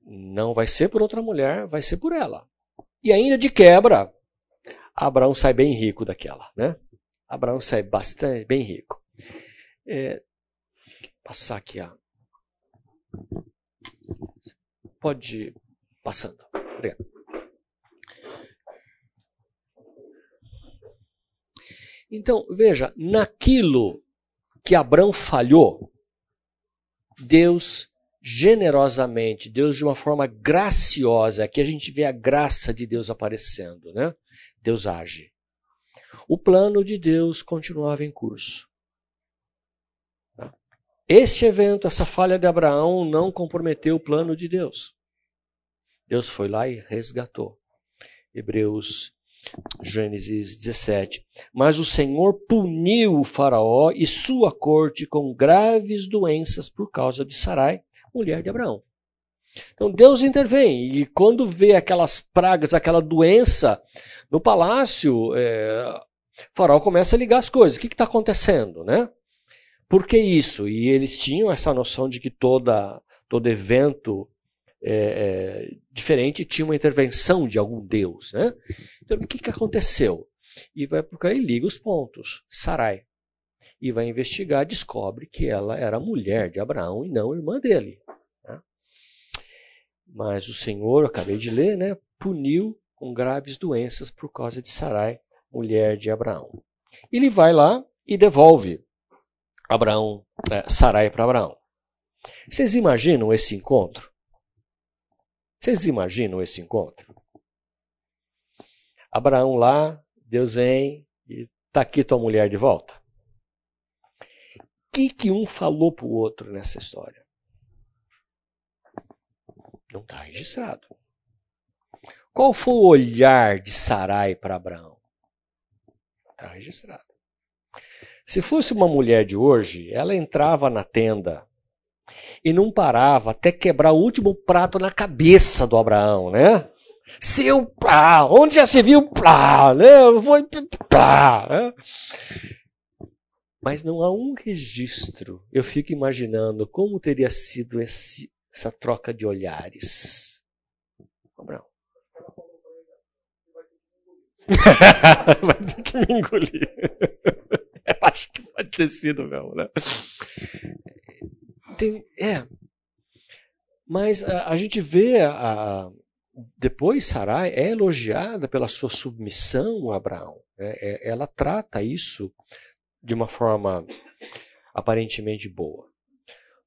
Não vai ser por outra mulher, vai ser por ela. E ainda de quebra, Abraão sai bem rico daquela, né? Abraão sai bastante bem rico. É, passar aqui, ó. Pode ir passando. Obrigado. Então, veja, naquilo que Abraão falhou, Deus generosamente, Deus de uma forma graciosa, aqui a gente vê a graça de Deus aparecendo, né? Deus age. O plano de Deus continuava em curso. Este evento, essa falha de Abraão, não comprometeu o plano de Deus. Deus foi lá e resgatou. Hebreus, Gênesis 17. Mas o Senhor puniu o Faraó e sua corte com graves doenças por causa de Sarai, mulher de Abraão. Então Deus intervém e quando vê aquelas pragas, aquela doença no palácio, é, Faraó começa a ligar as coisas. O que está acontecendo, né? Por que isso? E eles tinham essa noção de que toda, todo evento é, é, diferente tinha uma intervenção de algum deus, né? Então o que, que aconteceu? E vai procurar e liga os pontos. Sarai. E vai investigar, descobre que ela era mulher de Abraão e não irmã dele. Mas o Senhor, acabei de ler, né, puniu com graves doenças por causa de Sarai, mulher de Abraão. Ele vai lá e devolve Abraão, é, Sarai para Abraão. Vocês imaginam esse encontro? Vocês imaginam esse encontro? Abraão lá, Deus vem e está aqui tua mulher de volta. O que, que um falou para o outro nessa história? Não está registrado. Qual foi o olhar de Sarai para Abraão? Está registrado. Se fosse uma mulher de hoje, ela entrava na tenda e não parava até quebrar o último prato na cabeça do Abraão, né? Seu pá, onde já se viu pá, né? Foi pá, né? Mas não há um registro. Eu fico imaginando como teria sido esse, essa troca de olhares. Abraão. Vai ter que me engolir. Eu acho que pode ter sido mesmo, né? Tem, é. Mas a, a gente vê a, a, depois Sarai é elogiada pela sua submissão a Abraão. É, é, ela trata isso de uma forma aparentemente boa.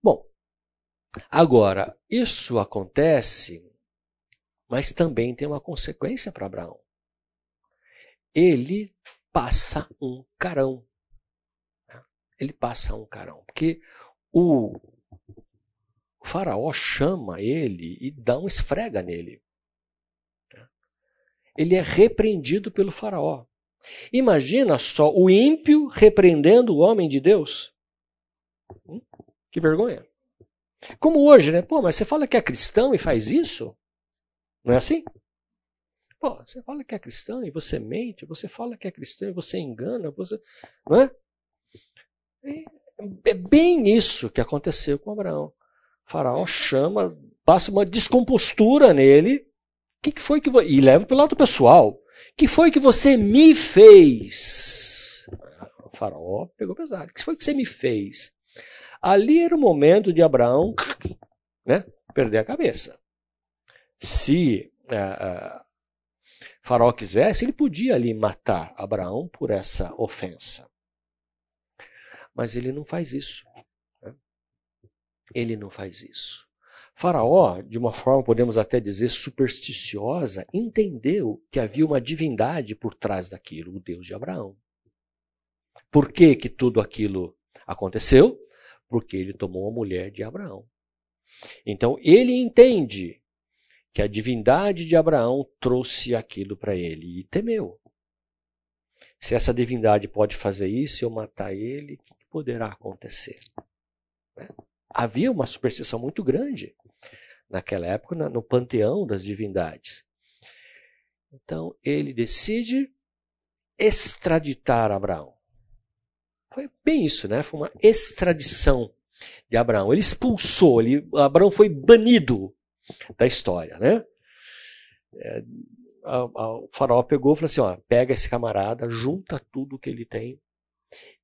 Bom, Agora, isso acontece, mas também tem uma consequência para Abraão. Ele passa um carão. Ele passa um carão. Porque o faraó chama ele e dá um esfrega nele. Ele é repreendido pelo faraó. Imagina só o ímpio repreendendo o homem de Deus. Hum? Que vergonha. Como hoje, né? Pô, mas você fala que é cristão e faz isso? Não é assim? Pô, você fala que é cristão e você mente, você fala que é cristão e você engana, você. Não é? É bem isso que aconteceu com Abraão. Faraó chama, passa uma descompostura nele. O que, que foi que. E leva para o lado pessoal. Que foi que você me fez? O faraó pegou pesado. O que foi que você me fez? Ali era o momento de Abraão né, perder a cabeça. Se uh, uh, Faraó quisesse, ele podia ali matar Abraão por essa ofensa. Mas ele não faz isso. Ele não faz isso. Faraó, de uma forma, podemos até dizer, supersticiosa, entendeu que havia uma divindade por trás daquilo, o Deus de Abraão. Por que, que tudo aquilo aconteceu? Porque ele tomou a mulher de Abraão. Então, ele entende que a divindade de Abraão trouxe aquilo para ele e temeu. Se essa divindade pode fazer isso, eu matar ele, o que poderá acontecer? Né? Havia uma superstição muito grande naquela época no panteão das divindades. Então ele decide extraditar Abraão. Foi bem isso, né? Foi uma extradição de Abraão. Ele expulsou, ele, Abraão foi banido da história, né? É, a, a, o faraó pegou e falou assim: ó, pega esse camarada, junta tudo que ele tem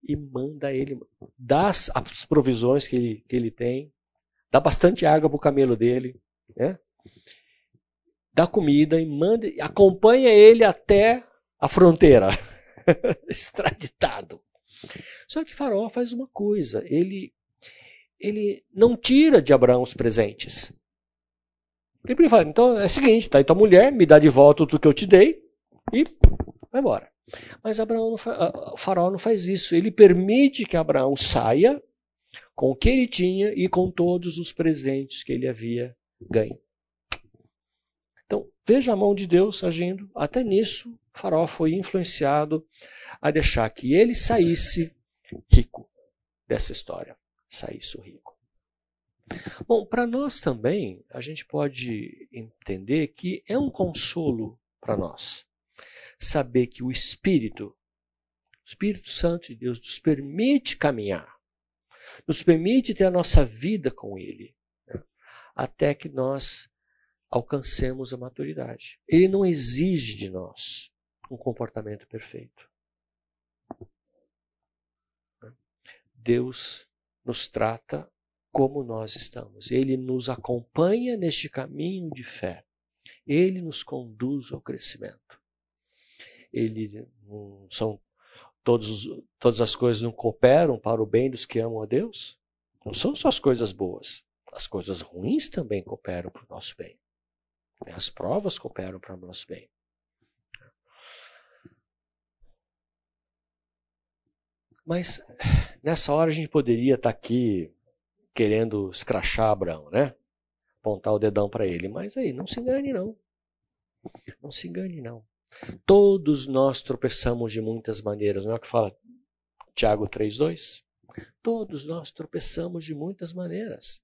e manda ele, dá as, provisões que ele, que ele tem, dá bastante água para o camelo dele, né? dá comida e manda, acompanha ele até a fronteira, extraditado. Só que Faraó faz uma coisa, ele, ele não tira de Abraão os presentes. Ele fala, então é o seguinte, tá aí tua mulher, me dá de volta tudo que eu te dei e vai embora. Mas Abraão não faz, o faraó não faz isso. Ele permite que Abraão saia com o que ele tinha e com todos os presentes que ele havia ganho. Então, veja a mão de Deus agindo. Até nisso, o faraó foi influenciado a deixar que ele saísse rico dessa história. Saísse rico. Bom, para nós também, a gente pode entender que é um consolo para nós saber que o Espírito, o Espírito Santo de Deus, nos permite caminhar nos permite ter a nossa vida com Ele, né? até que nós alcancemos a maturidade. Ele não exige de nós um comportamento perfeito. Deus nos trata como nós estamos. Ele nos acompanha neste caminho de fé. Ele nos conduz ao crescimento. Ele são todos, todas as coisas não cooperam para o bem dos que amam a Deus? Não são só as coisas boas. As coisas ruins também cooperam para o nosso bem. As provas cooperam para o nosso bem. Mas nessa hora a gente poderia estar aqui querendo escrachar Abraão, né? Apontar o dedão para ele. Mas aí, não se engane não. Não se engane não. Todos nós tropeçamos de muitas maneiras, não é o que fala Tiago 3,2? Todos nós tropeçamos de muitas maneiras.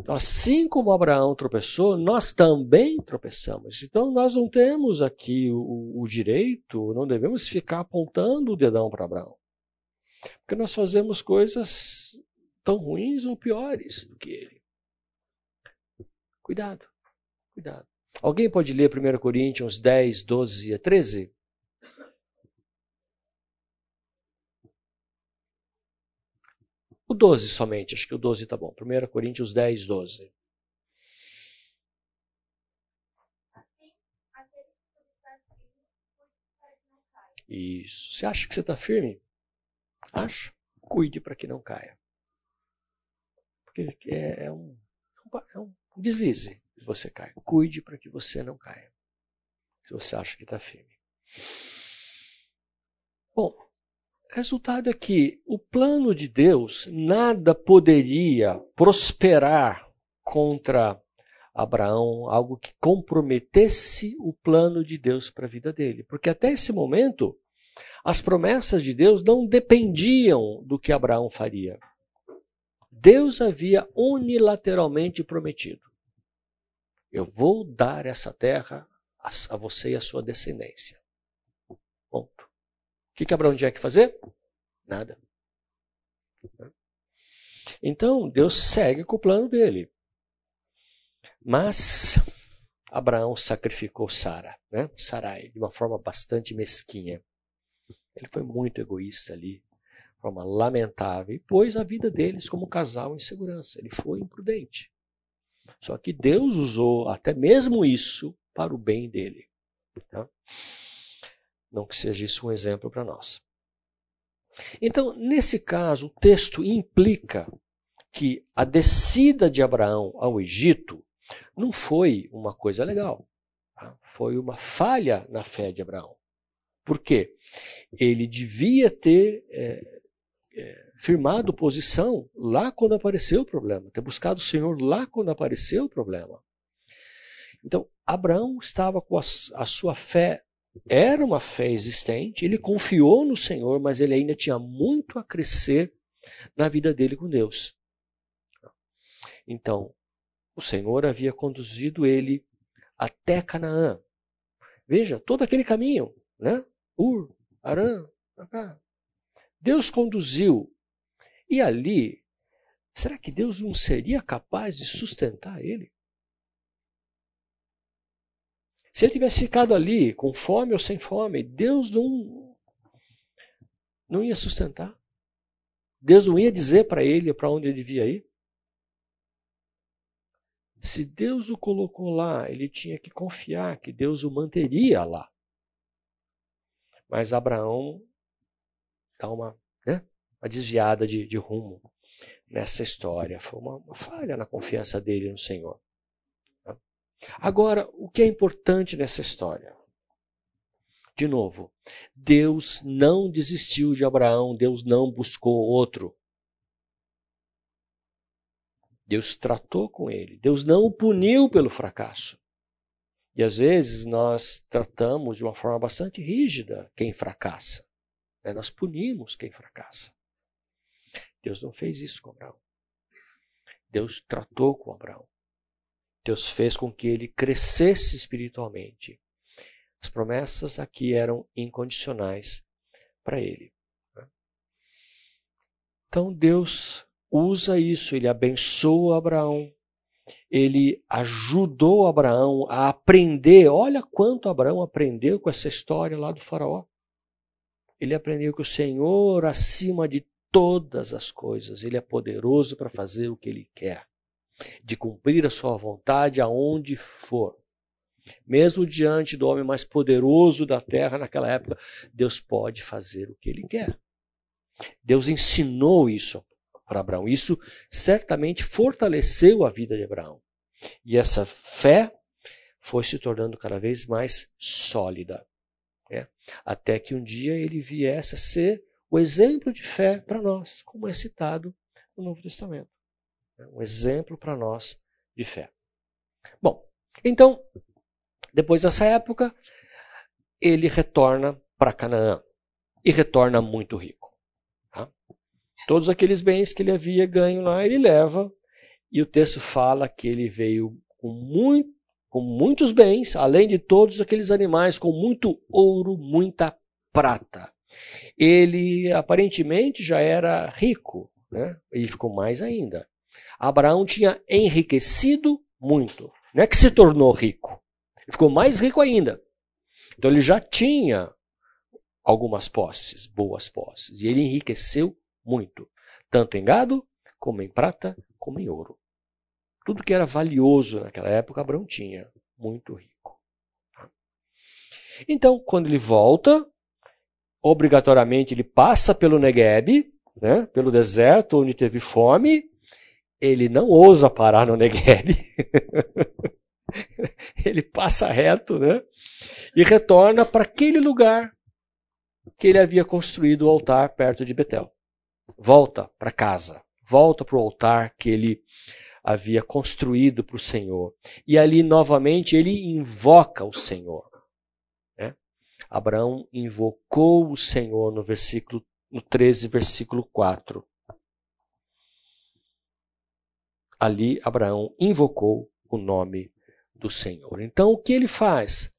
Então, assim como Abraão tropeçou, nós também tropeçamos. Então, nós não temos aqui o, o direito, não devemos ficar apontando o dedão para Abraão. Porque nós fazemos coisas tão ruins ou piores do que ele. Cuidado, cuidado. Alguém pode ler 1 Coríntios 10, 12 a 13? O 12 somente, acho que o 12 está bom. 1 Coríntios 10, 12. Isso. Você acha que você está firme? Acha? Cuide para que não caia. Porque é, é, um, é um deslize você cai. Cuide para que você não caia. Se você acha que está firme. Bom, resultado é que o plano de Deus nada poderia prosperar contra Abraão, algo que comprometesse o plano de Deus para a vida dele. Porque até esse momento, as promessas de Deus não dependiam do que Abraão faria. Deus havia unilateralmente prometido. Eu vou dar essa terra a, você e a sua descendência. Ponto. O que, que Abraão tinha que fazer? Nada. Então, Deus segue com o plano dele. Mas Abraão sacrificou Sara, né? Sarai, de uma forma bastante mesquinha. Ele foi muito egoísta ali, de forma lamentável, e pôs a vida deles como casal em segurança. Ele foi imprudente. Só que Deus usou até mesmo isso para o bem dele. Tá? Não que seja isso um exemplo para nós. Então, nesse caso, o texto implica que a descida de Abraão ao Egito não foi uma coisa legal. Tá? Foi uma falha na fé de Abraão. Por quê? Ele devia ter é, é, firmado posição lá quando apareceu o problema, ter buscado o Senhor lá quando apareceu o problema. Então, Abraão estava com a, a sua fé, era uma fé existente, ele confiou no Senhor, mas ele ainda tinha muito a crescer na vida dele com Deus. Então, o Senhor havia conduzido ele até Canaã. Veja, todo aquele caminho, né? Ur, Arã. Deus conduziu. E ali, será que Deus não seria capaz de sustentar ele? Se ele tivesse ficado ali, com fome ou sem fome, Deus não, não ia sustentar. Deus não ia dizer para ele para onde ele devia ir. Se Deus o colocou lá, ele tinha que confiar que Deus o manteria lá. Mas Abraão dá uma, né, uma desviada de, de rumo nessa história. Foi uma, uma falha na confiança dele no Senhor. Agora, o que é importante nessa história? De novo, Deus não desistiu de Abraão, Deus não buscou outro. Deus tratou com ele, Deus não o puniu pelo fracasso. E às vezes nós tratamos de uma forma bastante rígida quem fracassa. Né? Nós punimos quem fracassa. Deus não fez isso com Abraão. Deus tratou com Abraão. Deus fez com que ele crescesse espiritualmente. As promessas aqui eram incondicionais para ele. Né? Então Deus usa isso, ele abençoa Abraão, ele ajudou Abraão a aprender. Olha quanto Abraão aprendeu com essa história lá do Faraó. Ele aprendeu que o Senhor, acima de todas as coisas, ele é poderoso para fazer o que ele quer de cumprir a sua vontade aonde for. Mesmo diante do homem mais poderoso da terra naquela época, Deus pode fazer o que ele quer. Deus ensinou isso para Abraão. Isso certamente fortaleceu a vida de Abraão. E essa fé foi se tornando cada vez mais sólida. Né? Até que um dia ele viesse a ser o exemplo de fé para nós, como é citado no Novo Testamento. É um exemplo para nós de fé. Bom, então, depois dessa época, ele retorna para Canaã e retorna muito rico. Tá? Todos aqueles bens que ele havia ganho lá, ele leva, e o texto fala que ele veio com, muito, com muitos bens, além de todos aqueles animais, com muito ouro, muita prata. Ele aparentemente já era rico, né? ele ficou mais ainda. Abraão tinha enriquecido muito. Não é que se tornou rico. Ele ficou mais rico ainda. Então ele já tinha algumas posses, boas posses. E ele enriqueceu muito. Tanto em gado, como em prata, como em ouro. Tudo que era valioso naquela época, Abraão tinha. Muito rico. Então, quando ele volta, obrigatoriamente ele passa pelo Negueb, né, pelo deserto onde teve fome, ele não ousa parar no Negev. ele passa reto, né? E retorna para aquele lugar que ele havia construído o altar perto de Betel. Volta para casa, volta para o altar que ele havia construído para o Senhor. E ali novamente ele invoca o Senhor. Abraão invocou o Senhor no versículo no 13, versículo 4 ali Abraão invocou o nome do Senhor. Então, o que ele faz?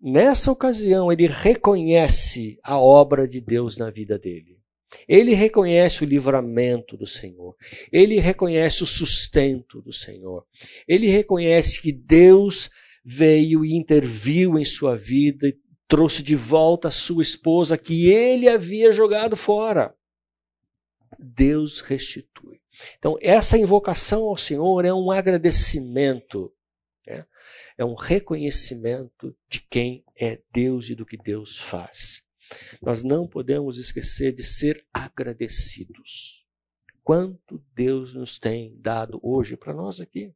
Nessa ocasião, ele reconhece a obra de Deus na vida dele. Ele reconhece o livramento do Senhor. Ele reconhece o sustento do Senhor. Ele reconhece que Deus veio e interviu em sua vida trouxe de volta a sua esposa que ele havia jogado fora. Deus restitui. Então, essa invocação ao Senhor é um agradecimento, né? é um reconhecimento de quem é Deus e do que Deus faz. nós não podemos esquecer de ser agradecidos. Quanto Deus nos tem dado hoje para nós aqui.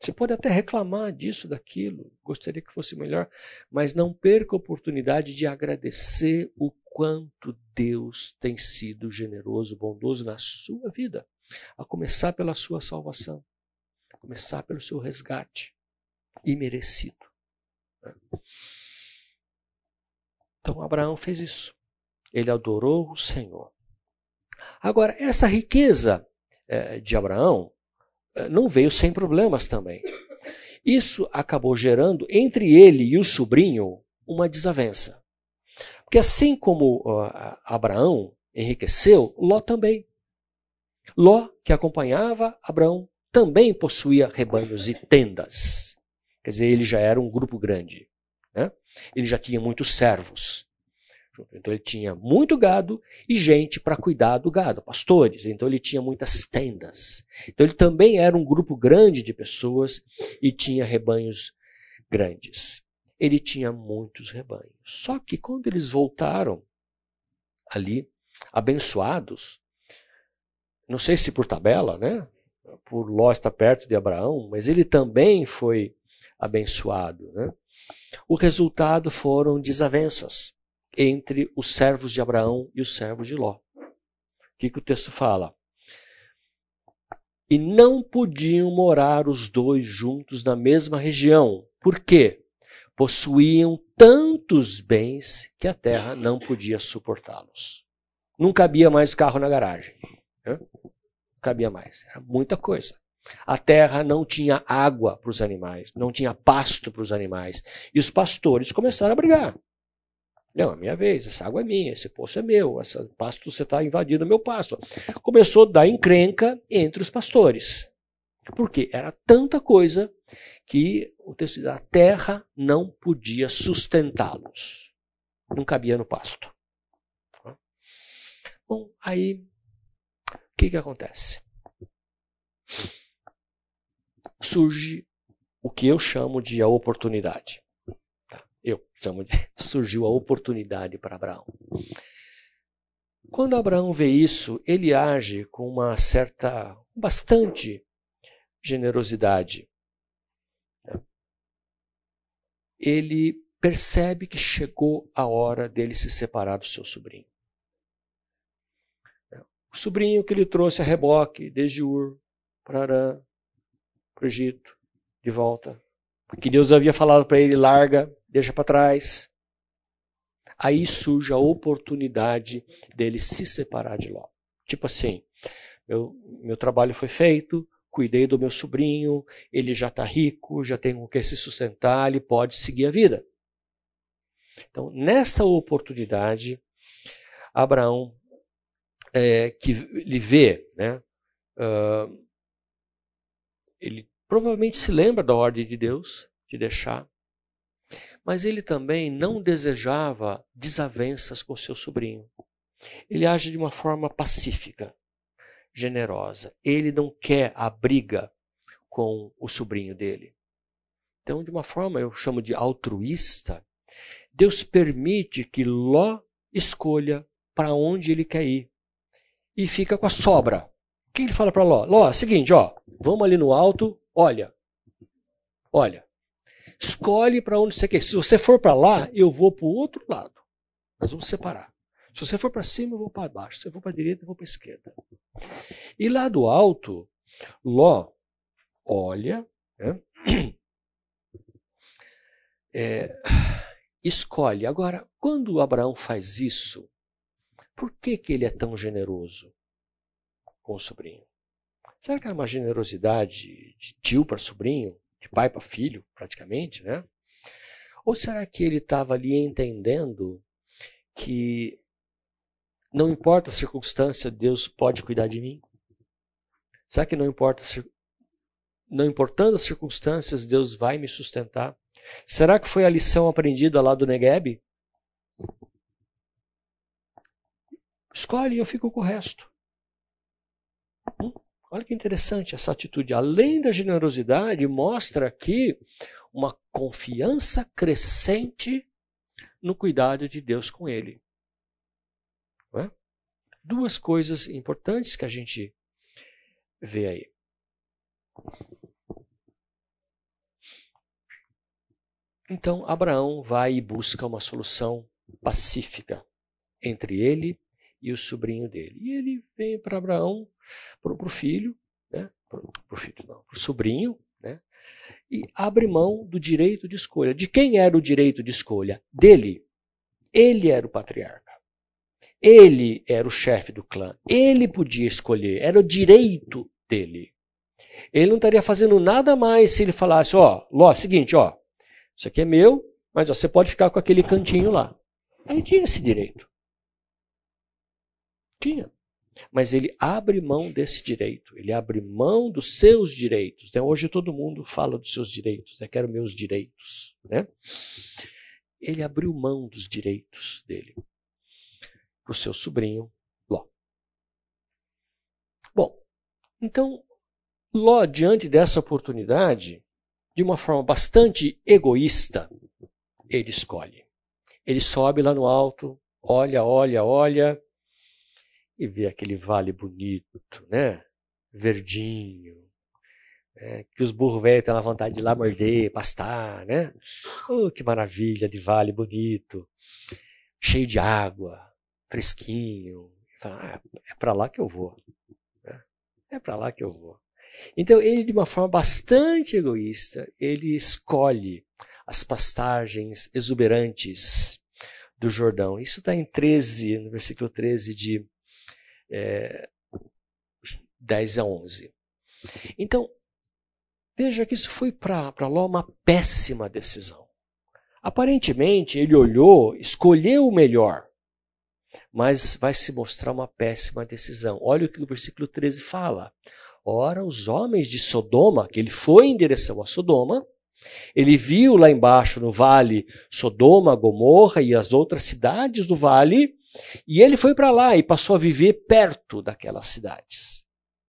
Você pode até reclamar disso, daquilo, gostaria que fosse melhor, mas não perca a oportunidade de agradecer o quanto Deus tem sido generoso, bondoso na sua vida, a começar pela sua salvação, a começar pelo seu resgate imerecido. Então Abraão fez isso. Ele adorou o Senhor. Agora, essa riqueza é, de Abraão não veio sem problemas também. Isso acabou gerando entre ele e o sobrinho uma desavença. Porque assim como uh, Abraão enriqueceu, Ló também. Ló, que acompanhava Abraão, também possuía rebanhos e tendas. Quer dizer, ele já era um grupo grande. Né? Ele já tinha muitos servos. Então ele tinha muito gado e gente para cuidar do gado, pastores. Então ele tinha muitas tendas. Então ele também era um grupo grande de pessoas e tinha rebanhos grandes. Ele tinha muitos rebanhos. Só que quando eles voltaram ali, abençoados, não sei se por tabela, né? Por Ló estar perto de Abraão, mas ele também foi abençoado. Né? O resultado foram desavenças entre os servos de Abraão e os servos de Ló. O que, que o texto fala? E não podiam morar os dois juntos na mesma região. Por quê? Possuíam tantos bens que a terra não podia suportá-los. Não cabia mais carro na garagem. Né? Não cabia mais. Era muita coisa. A terra não tinha água para os animais, não tinha pasto para os animais. E os pastores começaram a brigar. Não, é minha vez, essa água é minha, esse poço é meu, esse pasto você está invadindo meu pasto. Começou a dar encrenca entre os pastores. Porque era tanta coisa que o texto diz, a terra não podia sustentá-los. Não cabia no pasto. Bom, aí o que, que acontece? surge o que eu chamo de a oportunidade. Eu chamo de surgiu a oportunidade para Abraão. Quando Abraão vê isso, ele age com uma certa, bastante generosidade. Ele percebe que chegou a hora dele se separar do seu sobrinho. O sobrinho que ele trouxe a reboque desde Ur para Arã, para o Egito, de volta. Que Deus havia falado para ele: larga, deixa para trás. Aí surge a oportunidade dele se separar de Ló. Tipo assim, meu, meu trabalho foi feito, cuidei do meu sobrinho, ele já está rico, já tem com que se sustentar, ele pode seguir a vida. Então, nesta oportunidade, Abraão, é, que ele vê, né, uh, ele provavelmente se lembra da ordem de Deus de deixar, mas ele também não desejava desavenças com seu sobrinho. Ele age de uma forma pacífica, generosa. Ele não quer a briga com o sobrinho dele. Então, de uma forma eu chamo de altruísta, Deus permite que Ló escolha para onde ele quer ir e fica com a sobra. O que ele fala para Ló? Ló, seguinte, ó, vamos ali no alto, Olha, olha, escolhe para onde você quer. Se você for para lá, eu vou para o outro lado. Nós vamos separar. Se você for para cima, eu vou para baixo. Se eu for para a direita, eu vou para a esquerda. E lá do alto, Ló olha, né? é, escolhe. Agora, quando Abraão faz isso, por que, que ele é tão generoso com o sobrinho? Será que era uma generosidade de tio para sobrinho, de pai para filho, praticamente, né? Ou será que ele estava ali entendendo que não importa a circunstância, Deus pode cuidar de mim? Será que não importa não importando as circunstâncias, Deus vai me sustentar? Será que foi a lição aprendida lá do Negueb? Escolhe e eu fico com o resto. Olha que interessante essa atitude. Além da generosidade, mostra aqui uma confiança crescente no cuidado de Deus com ele. É? Duas coisas importantes que a gente vê aí. Então Abraão vai e busca uma solução pacífica entre ele e o sobrinho dele. E ele vem para Abraão, para o filho, né? para o filho não, para o sobrinho, né? e abre mão do direito de escolha. De quem era o direito de escolha? Dele. Ele era o patriarca. Ele era o chefe do clã. Ele podia escolher. Era o direito dele. Ele não estaria fazendo nada mais se ele falasse: ó, Ló, seguinte, ó, isso aqui é meu, mas ó, você pode ficar com aquele cantinho lá. Ele tinha esse direito. Tinha. Mas ele abre mão desse direito, ele abre mão dos seus direitos. Né? Hoje todo mundo fala dos seus direitos, né? quero meus direitos. Né? Ele abriu mão dos direitos dele para o seu sobrinho Ló. Bom, então Ló, diante dessa oportunidade, de uma forma bastante egoísta, ele escolhe. Ele sobe lá no alto, olha, olha, olha, e vê aquele vale bonito, né? Verdinho, né? que os burros velhos têm a vontade de ir lá morder, pastar, né? Oh, que maravilha de vale bonito, cheio de água, fresquinho. Ah, é para lá que eu vou. Né? É para lá que eu vou. Então ele, de uma forma bastante egoísta, ele escolhe as pastagens exuberantes do Jordão. Isso está em 13, no versículo 13 de é, 10 a 11. Então, veja que isso foi para Ló uma péssima decisão. Aparentemente, ele olhou, escolheu o melhor, mas vai se mostrar uma péssima decisão. Olha o que o versículo 13 fala. Ora, os homens de Sodoma, que ele foi em direção a Sodoma, ele viu lá embaixo no vale Sodoma, Gomorra e as outras cidades do vale, e ele foi para lá e passou a viver perto daquelas cidades.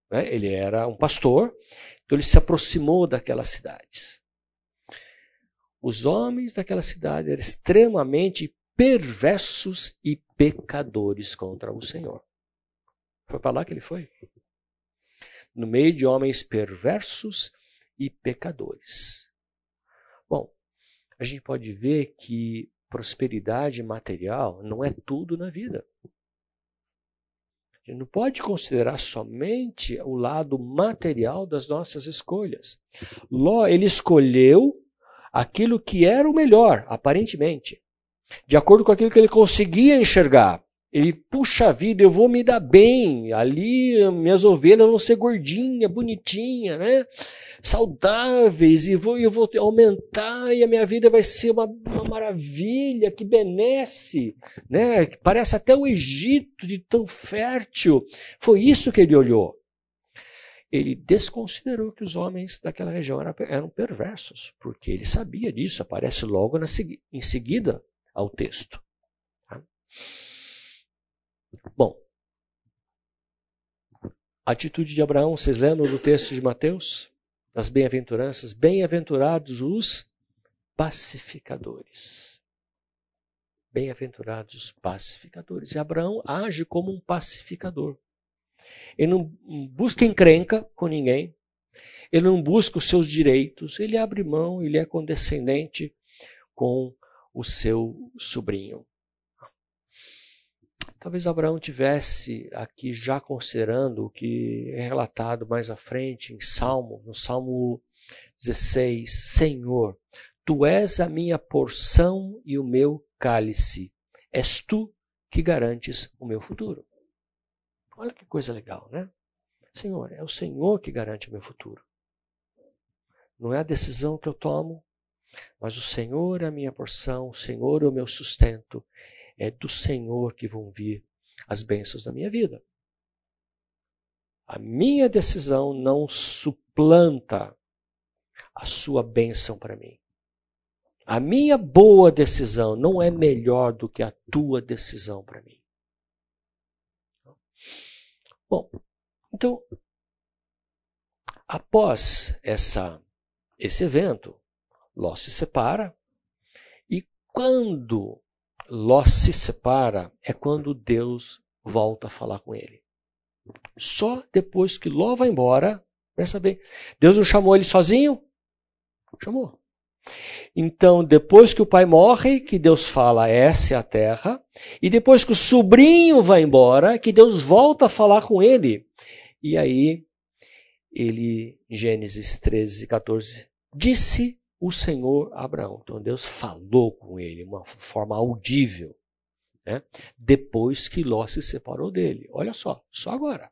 Né? Ele era um pastor, então ele se aproximou daquelas cidades. Os homens daquela cidade eram extremamente perversos e pecadores contra o Senhor. Foi para lá que ele foi no meio de homens perversos e pecadores. Bom, a gente pode ver que prosperidade material não é tudo na vida. A gente não pode considerar somente o lado material das nossas escolhas. Ló, ele escolheu aquilo que era o melhor, aparentemente, de acordo com aquilo que ele conseguia enxergar. Ele, puxa vida, eu vou me dar bem. Ali minhas ovelhas vão ser gordinhas, bonitinhas, né? Saudáveis, e vou, eu vou aumentar, e a minha vida vai ser uma, uma maravilha, que benesse, né? Parece até o Egito de tão fértil. Foi isso que ele olhou. Ele desconsiderou que os homens daquela região eram, eram perversos, porque ele sabia disso, aparece logo na, em seguida ao texto. Tá? Bom, atitude de Abraão, vocês lembram do texto de Mateus? Das bem-aventuranças? Bem-aventurados os pacificadores. Bem-aventurados os pacificadores. E Abraão age como um pacificador. Ele não busca encrenca com ninguém. Ele não busca os seus direitos. Ele abre mão, ele é condescendente com o seu sobrinho. Talvez Abraão tivesse aqui já considerando o que é relatado mais à frente em Salmo, no Salmo 16: Senhor, tu és a minha porção e o meu cálice. És tu que garantes o meu futuro. Olha que coisa legal, né? Senhor, é o Senhor que garante o meu futuro. Não é a decisão que eu tomo, mas o Senhor é a minha porção, o Senhor é o meu sustento, é do Senhor que vão vir as bênçãos da minha vida. A minha decisão não suplanta a sua bênção para mim. A minha boa decisão não é melhor do que a tua decisão para mim. Bom, então, após essa, esse evento, Ló se separa e quando Ló se separa é quando Deus volta a falar com ele. Só depois que Ló vai embora, presta bem. Deus não chamou ele sozinho? Chamou. Então, depois que o pai morre, que Deus fala, essa é a terra. E depois que o sobrinho vai embora, que Deus volta a falar com ele. E aí, ele, Gênesis 13, 14, disse o Senhor Abraão. Então, Deus falou com ele, uma forma audível. Né? Depois que Ló se separou dele. Olha só, só agora.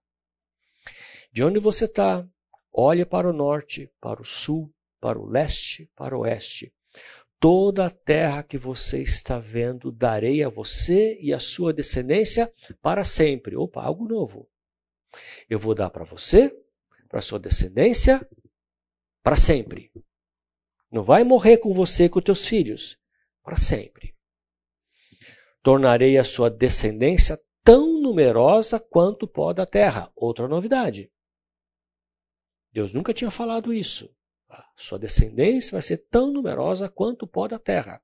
De onde você está, olha para o norte, para o sul, para o leste, para o oeste. Toda a terra que você está vendo, darei a você e a sua descendência para sempre. Opa, algo novo. Eu vou dar para você, para sua descendência, para sempre. Não vai morrer com você e com teus filhos, para sempre. Tornarei a sua descendência tão numerosa quanto o pó da terra. Outra novidade. Deus nunca tinha falado isso. Sua descendência vai ser tão numerosa quanto o pó da terra.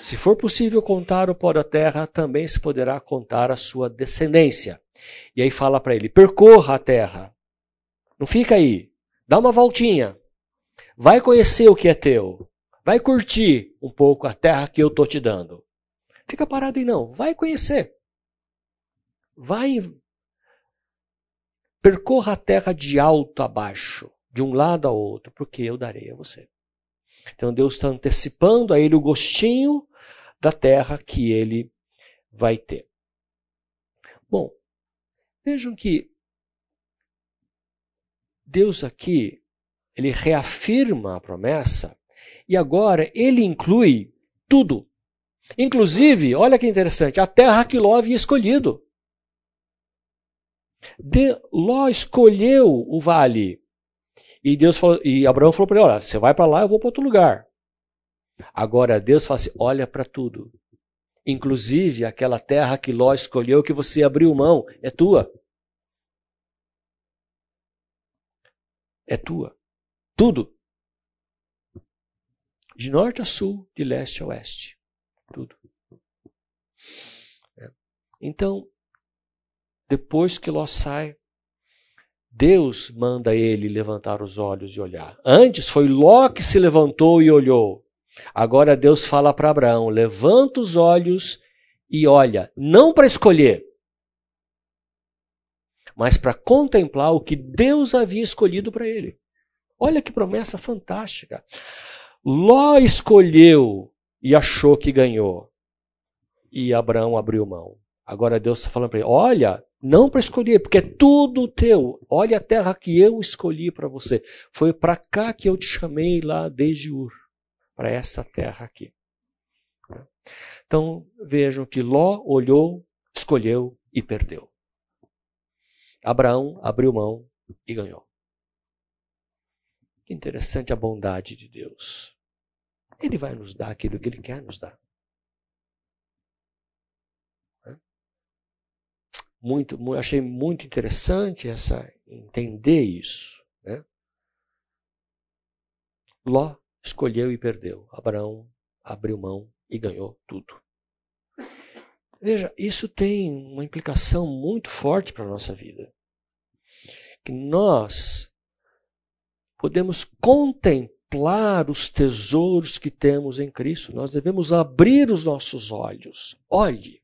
Se for possível contar o pó da terra, também se poderá contar a sua descendência. E aí fala para ele: percorra a terra. Não fica aí. Dá uma voltinha. Vai conhecer o que é teu. Vai curtir um pouco a terra que eu estou te dando. Fica parado aí não. Vai conhecer. Vai. Percorra a terra de alto a baixo de um lado ao outro, porque eu darei a você. Então Deus está antecipando a ele o gostinho da terra que ele vai ter. Bom, vejam que Deus aqui, ele reafirma a promessa e agora ele inclui tudo. Inclusive, olha que interessante, a terra que Ló havia escolhido. De, Ló escolheu o vale e Deus falou, e Abraão falou para ele: olha, você vai para lá, eu vou para outro lugar. Agora Deus fala assim: olha para tudo. Inclusive aquela terra que Ló escolheu, que você abriu mão, é tua. É tua. Tudo. De norte a sul, de leste a oeste. Tudo. É. Então, depois que Ló sai, Deus manda ele levantar os olhos e olhar. Antes foi Ló que se levantou e olhou. Agora Deus fala para Abraão: levanta os olhos e olha, não para escolher, mas para contemplar o que Deus havia escolhido para ele. Olha que promessa fantástica. Ló escolheu e achou que ganhou. E Abraão abriu mão. Agora Deus está falando para ele: olha, não para escolher, porque é tudo teu. Olha a terra que eu escolhi para você. Foi para cá que eu te chamei lá desde Ur, para essa terra aqui. Então vejam que Ló olhou, escolheu e perdeu. Abraão abriu mão e ganhou. Que interessante a bondade de Deus. Ele vai nos dar aquilo que ele quer nos dar. muito, achei muito interessante essa entender isso. Né? Ló escolheu e perdeu. Abraão abriu mão e ganhou tudo. Veja, isso tem uma implicação muito forte para a nossa vida. Que nós podemos contemplar os tesouros que temos em Cristo. Nós devemos abrir os nossos olhos. Olhe,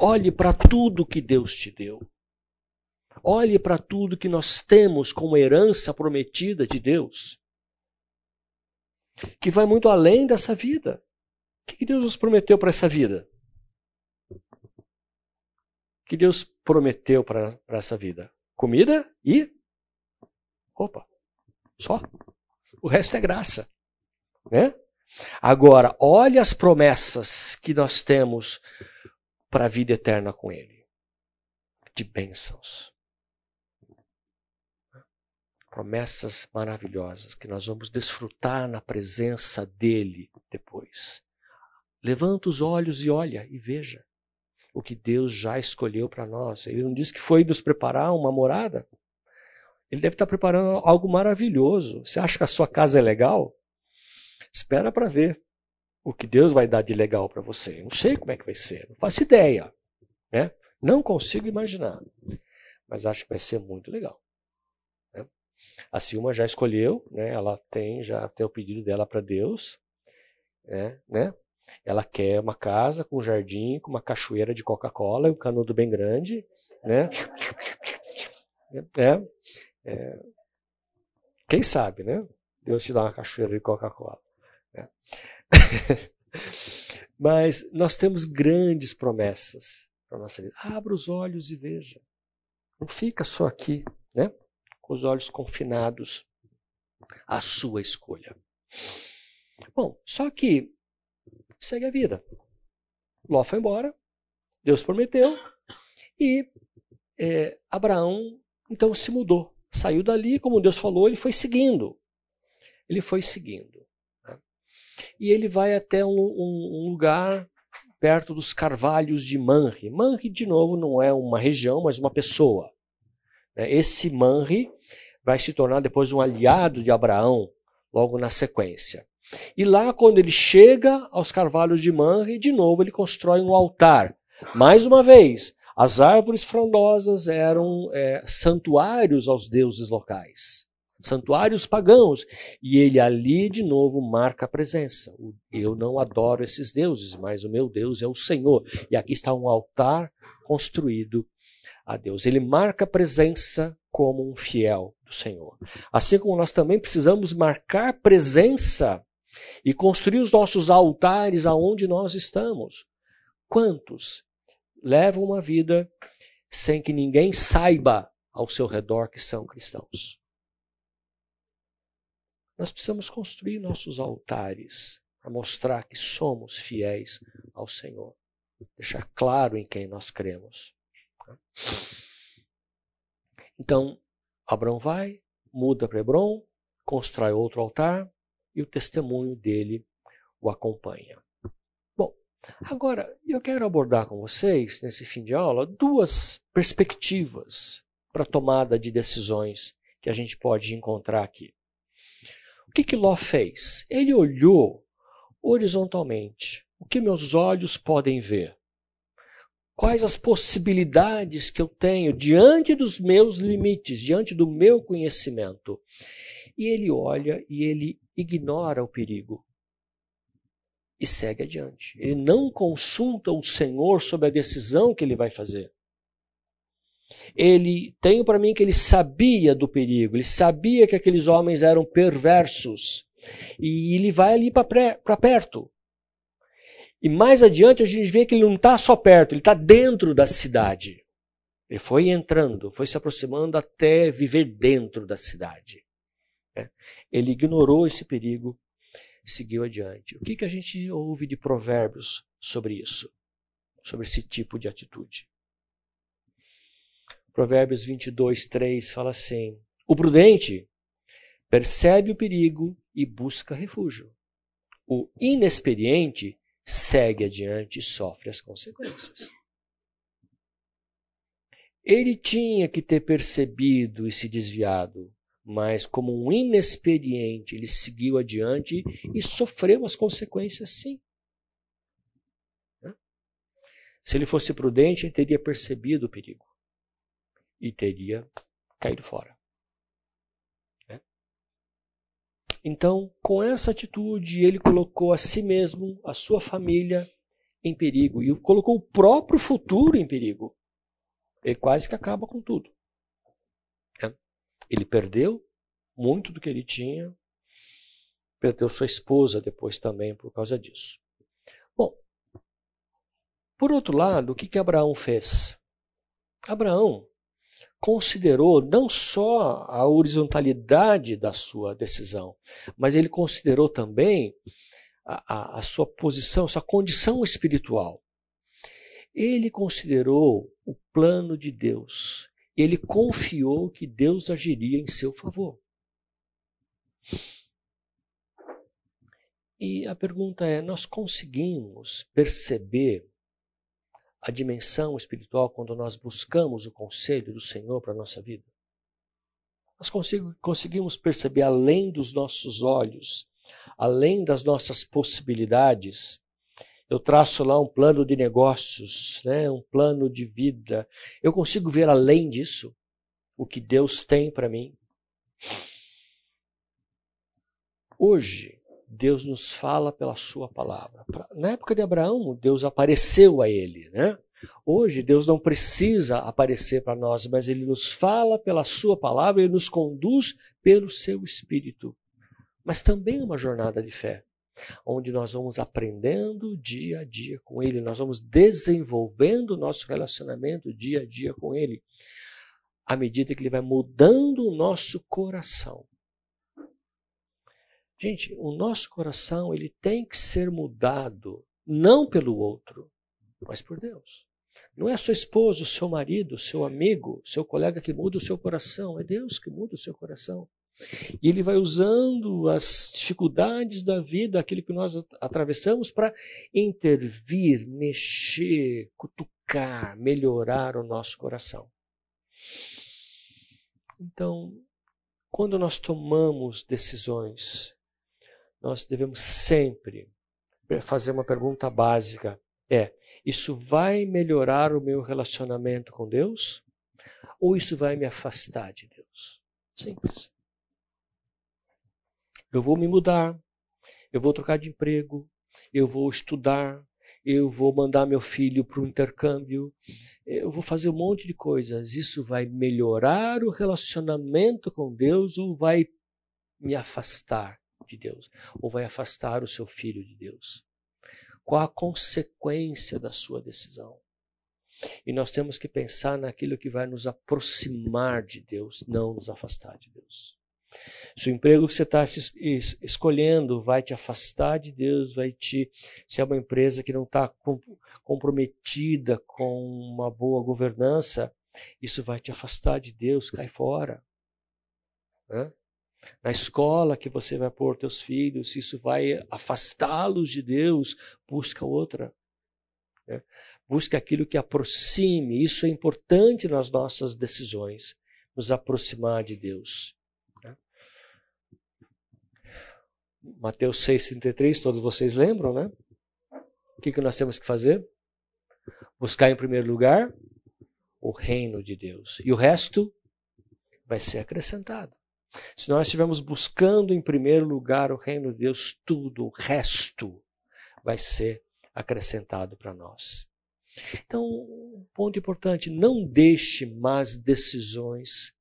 Olhe para tudo que Deus te deu. Olhe para tudo que nós temos como herança prometida de Deus. Que vai muito além dessa vida. O que Deus nos prometeu para essa vida? O que Deus prometeu para essa vida? Comida e. Opa! Só. O resto é graça. Né? Agora, olhe as promessas que nós temos para a vida eterna com Ele. De bênçãos. Promessas maravilhosas que nós vamos desfrutar na presença dEle depois. Levanta os olhos e olha e veja o que Deus já escolheu para nós. Ele não disse que foi nos preparar uma morada. Ele deve estar preparando algo maravilhoso. Você acha que a sua casa é legal? Espera para ver. o que Deus vai dar de legal para você. Eu não sei como é que vai ser, não faço ideia. Né? Não consigo imaginar. Mas acho que vai ser muito legal. Né? A Silma já escolheu, né? ela tem já tem o pedido dela para Deus. Né? né? Ela quer uma casa com um jardim, com uma cachoeira de Coca-Cola, um canudo bem grande. Né? É, é, quem sabe, né? Deus te dá uma cachoeira de Coca-Cola. Né? Mas nós temos grandes promessas para nossa vida. Abra os olhos e veja. Não fica só aqui, né? Com os olhos confinados à sua escolha. Bom, só que segue a vida. Ló foi embora, Deus prometeu, e é, Abraão então se mudou. Saiu dali, como Deus falou, ele foi seguindo. Ele foi seguindo. Né? E ele vai até um, um, um lugar perto dos carvalhos de Manre. Manre, de novo, não é uma região, mas uma pessoa. Né? Esse Manre vai se tornar depois um aliado de Abraão, logo na sequência. E lá, quando ele chega aos carvalhos de Manre, de novo ele constrói um altar. Mais uma vez, as árvores frondosas eram é, santuários aos deuses locais santuários pagãos. E ele ali de novo marca a presença. Eu não adoro esses deuses, mas o meu Deus é o Senhor. E aqui está um altar construído a Deus. Ele marca a presença como um fiel do Senhor. Assim como nós também precisamos marcar presença e construir os nossos altares aonde nós estamos. Quantos levam uma vida sem que ninguém saiba ao seu redor que são cristãos? Nós precisamos construir nossos altares para mostrar que somos fiéis ao Senhor. Deixar claro em quem nós cremos. Então, Abraão vai, muda para Hebron, constrói outro altar e o testemunho dele o acompanha. Agora eu quero abordar com vocês, nesse fim de aula, duas perspectivas para tomada de decisões que a gente pode encontrar aqui. O que, que Ló fez? Ele olhou horizontalmente. O que meus olhos podem ver? Quais as possibilidades que eu tenho diante dos meus limites, diante do meu conhecimento? E ele olha e ele ignora o perigo e segue adiante. Ele não consulta o Senhor sobre a decisão que ele vai fazer ele tenho para mim que ele sabia do perigo, ele sabia que aqueles homens eram perversos. E ele vai ali para perto. E mais adiante a gente vê que ele não está só perto, ele está dentro da cidade. Ele foi entrando, foi se aproximando até viver dentro da cidade. É. Ele ignorou esse perigo, seguiu adiante. O que, que a gente ouve de provérbios sobre isso? Sobre esse tipo de atitude? Provérbios 22, 3 fala assim: O prudente percebe o perigo e busca refúgio. O inexperiente segue adiante e sofre as consequências. Ele tinha que ter percebido e se desviado, mas como um inexperiente, ele seguiu adiante e sofreu as consequências sim. Se ele fosse prudente, ele teria percebido o perigo e teria caído fora. Né? Então, com essa atitude, ele colocou a si mesmo, a sua família em perigo e colocou o próprio futuro em perigo. Ele quase que acaba com tudo. Ele perdeu muito do que ele tinha, perdeu sua esposa depois também por causa disso. Bom, por outro lado, o que, que Abraão fez? Abraão considerou não só a horizontalidade da sua decisão, mas ele considerou também a, a, a sua posição, sua condição espiritual. Ele considerou o plano de Deus. Ele confiou que Deus agiria em seu favor. E a pergunta é: nós conseguimos perceber a dimensão espiritual quando nós buscamos o conselho do Senhor para a nossa vida? Nós conseguimos perceber além dos nossos olhos além das nossas possibilidades. Eu traço lá um plano de negócios, né? um plano de vida. Eu consigo ver além disso o que Deus tem para mim. Hoje, Deus nos fala pela sua palavra. Na época de Abraão, Deus apareceu a ele, né? Hoje, Deus não precisa aparecer para nós, mas Ele nos fala pela Sua palavra e nos conduz pelo Seu Espírito. Mas também é uma jornada de fé, onde nós vamos aprendendo dia a dia com Ele, nós vamos desenvolvendo o nosso relacionamento dia a dia com Ele, à medida que Ele vai mudando o nosso coração. Gente, o nosso coração ele tem que ser mudado não pelo outro, mas por Deus. Não é seu esposo, seu marido, seu amigo, seu colega que muda o seu coração, é Deus que muda o seu coração. E ele vai usando as dificuldades da vida, aquilo que nós atravessamos, para intervir, mexer, cutucar, melhorar o nosso coração. Então, quando nós tomamos decisões, nós devemos sempre fazer uma pergunta básica: é, isso vai melhorar o meu relacionamento com Deus? Ou isso vai me afastar de Deus? Simples. Eu vou me mudar, eu vou trocar de emprego, eu vou estudar, eu vou mandar meu filho para o intercâmbio, eu vou fazer um monte de coisas. Isso vai melhorar o relacionamento com Deus ou vai me afastar de Deus? Ou vai afastar o seu filho de Deus? Qual a consequência da sua decisão? E nós temos que pensar naquilo que vai nos aproximar de Deus, não nos afastar de Deus. Se o emprego que você está escolhendo vai te afastar de Deus, vai te. Se é uma empresa que não está comprometida com uma boa governança, isso vai te afastar de Deus, cai fora. Na escola que você vai pôr teus filhos, se isso vai afastá-los de Deus, busca outra. Né? Busca aquilo que aproxime. Isso é importante nas nossas decisões, nos aproximar de Deus. Né? Mateus 6,33, todos vocês lembram, né? O que, que nós temos que fazer? Buscar em primeiro lugar o reino de Deus. E o resto vai ser acrescentado. Se nós estivermos buscando em primeiro lugar o reino de Deus, tudo o resto vai ser acrescentado para nós. Então, um ponto importante: não deixe más decisões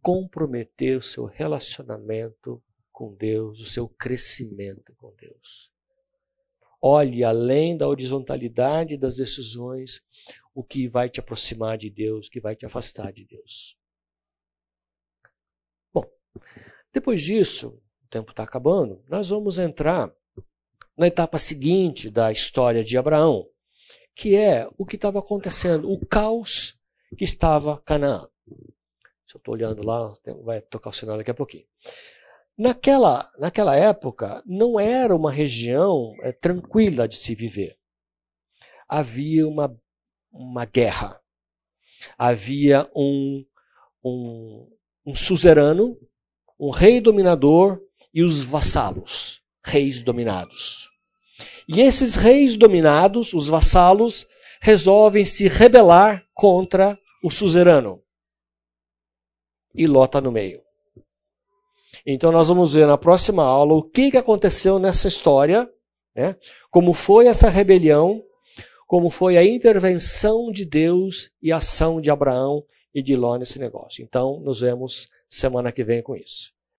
comprometer o seu relacionamento com Deus, o seu crescimento com Deus. Olhe além da horizontalidade das decisões, o que vai te aproximar de Deus, o que vai te afastar de Deus. Depois disso, o tempo está acabando, nós vamos entrar na etapa seguinte da história de Abraão, que é o que estava acontecendo, o caos que estava Canaã. Se eu estou olhando lá, vai tocar o sinal daqui a pouquinho. Naquela, naquela época, não era uma região é, tranquila de se viver. Havia uma, uma guerra. Havia um, um, um suzerano um rei dominador e os vassalos, reis dominados. E esses reis dominados, os vassalos, resolvem se rebelar contra o suzerano. E Ló está no meio. Então nós vamos ver na próxima aula o que, que aconteceu nessa história, né? como foi essa rebelião, como foi a intervenção de Deus e a ação de Abraão e de Ló nesse negócio. Então, nos vemos semana que vem com isso.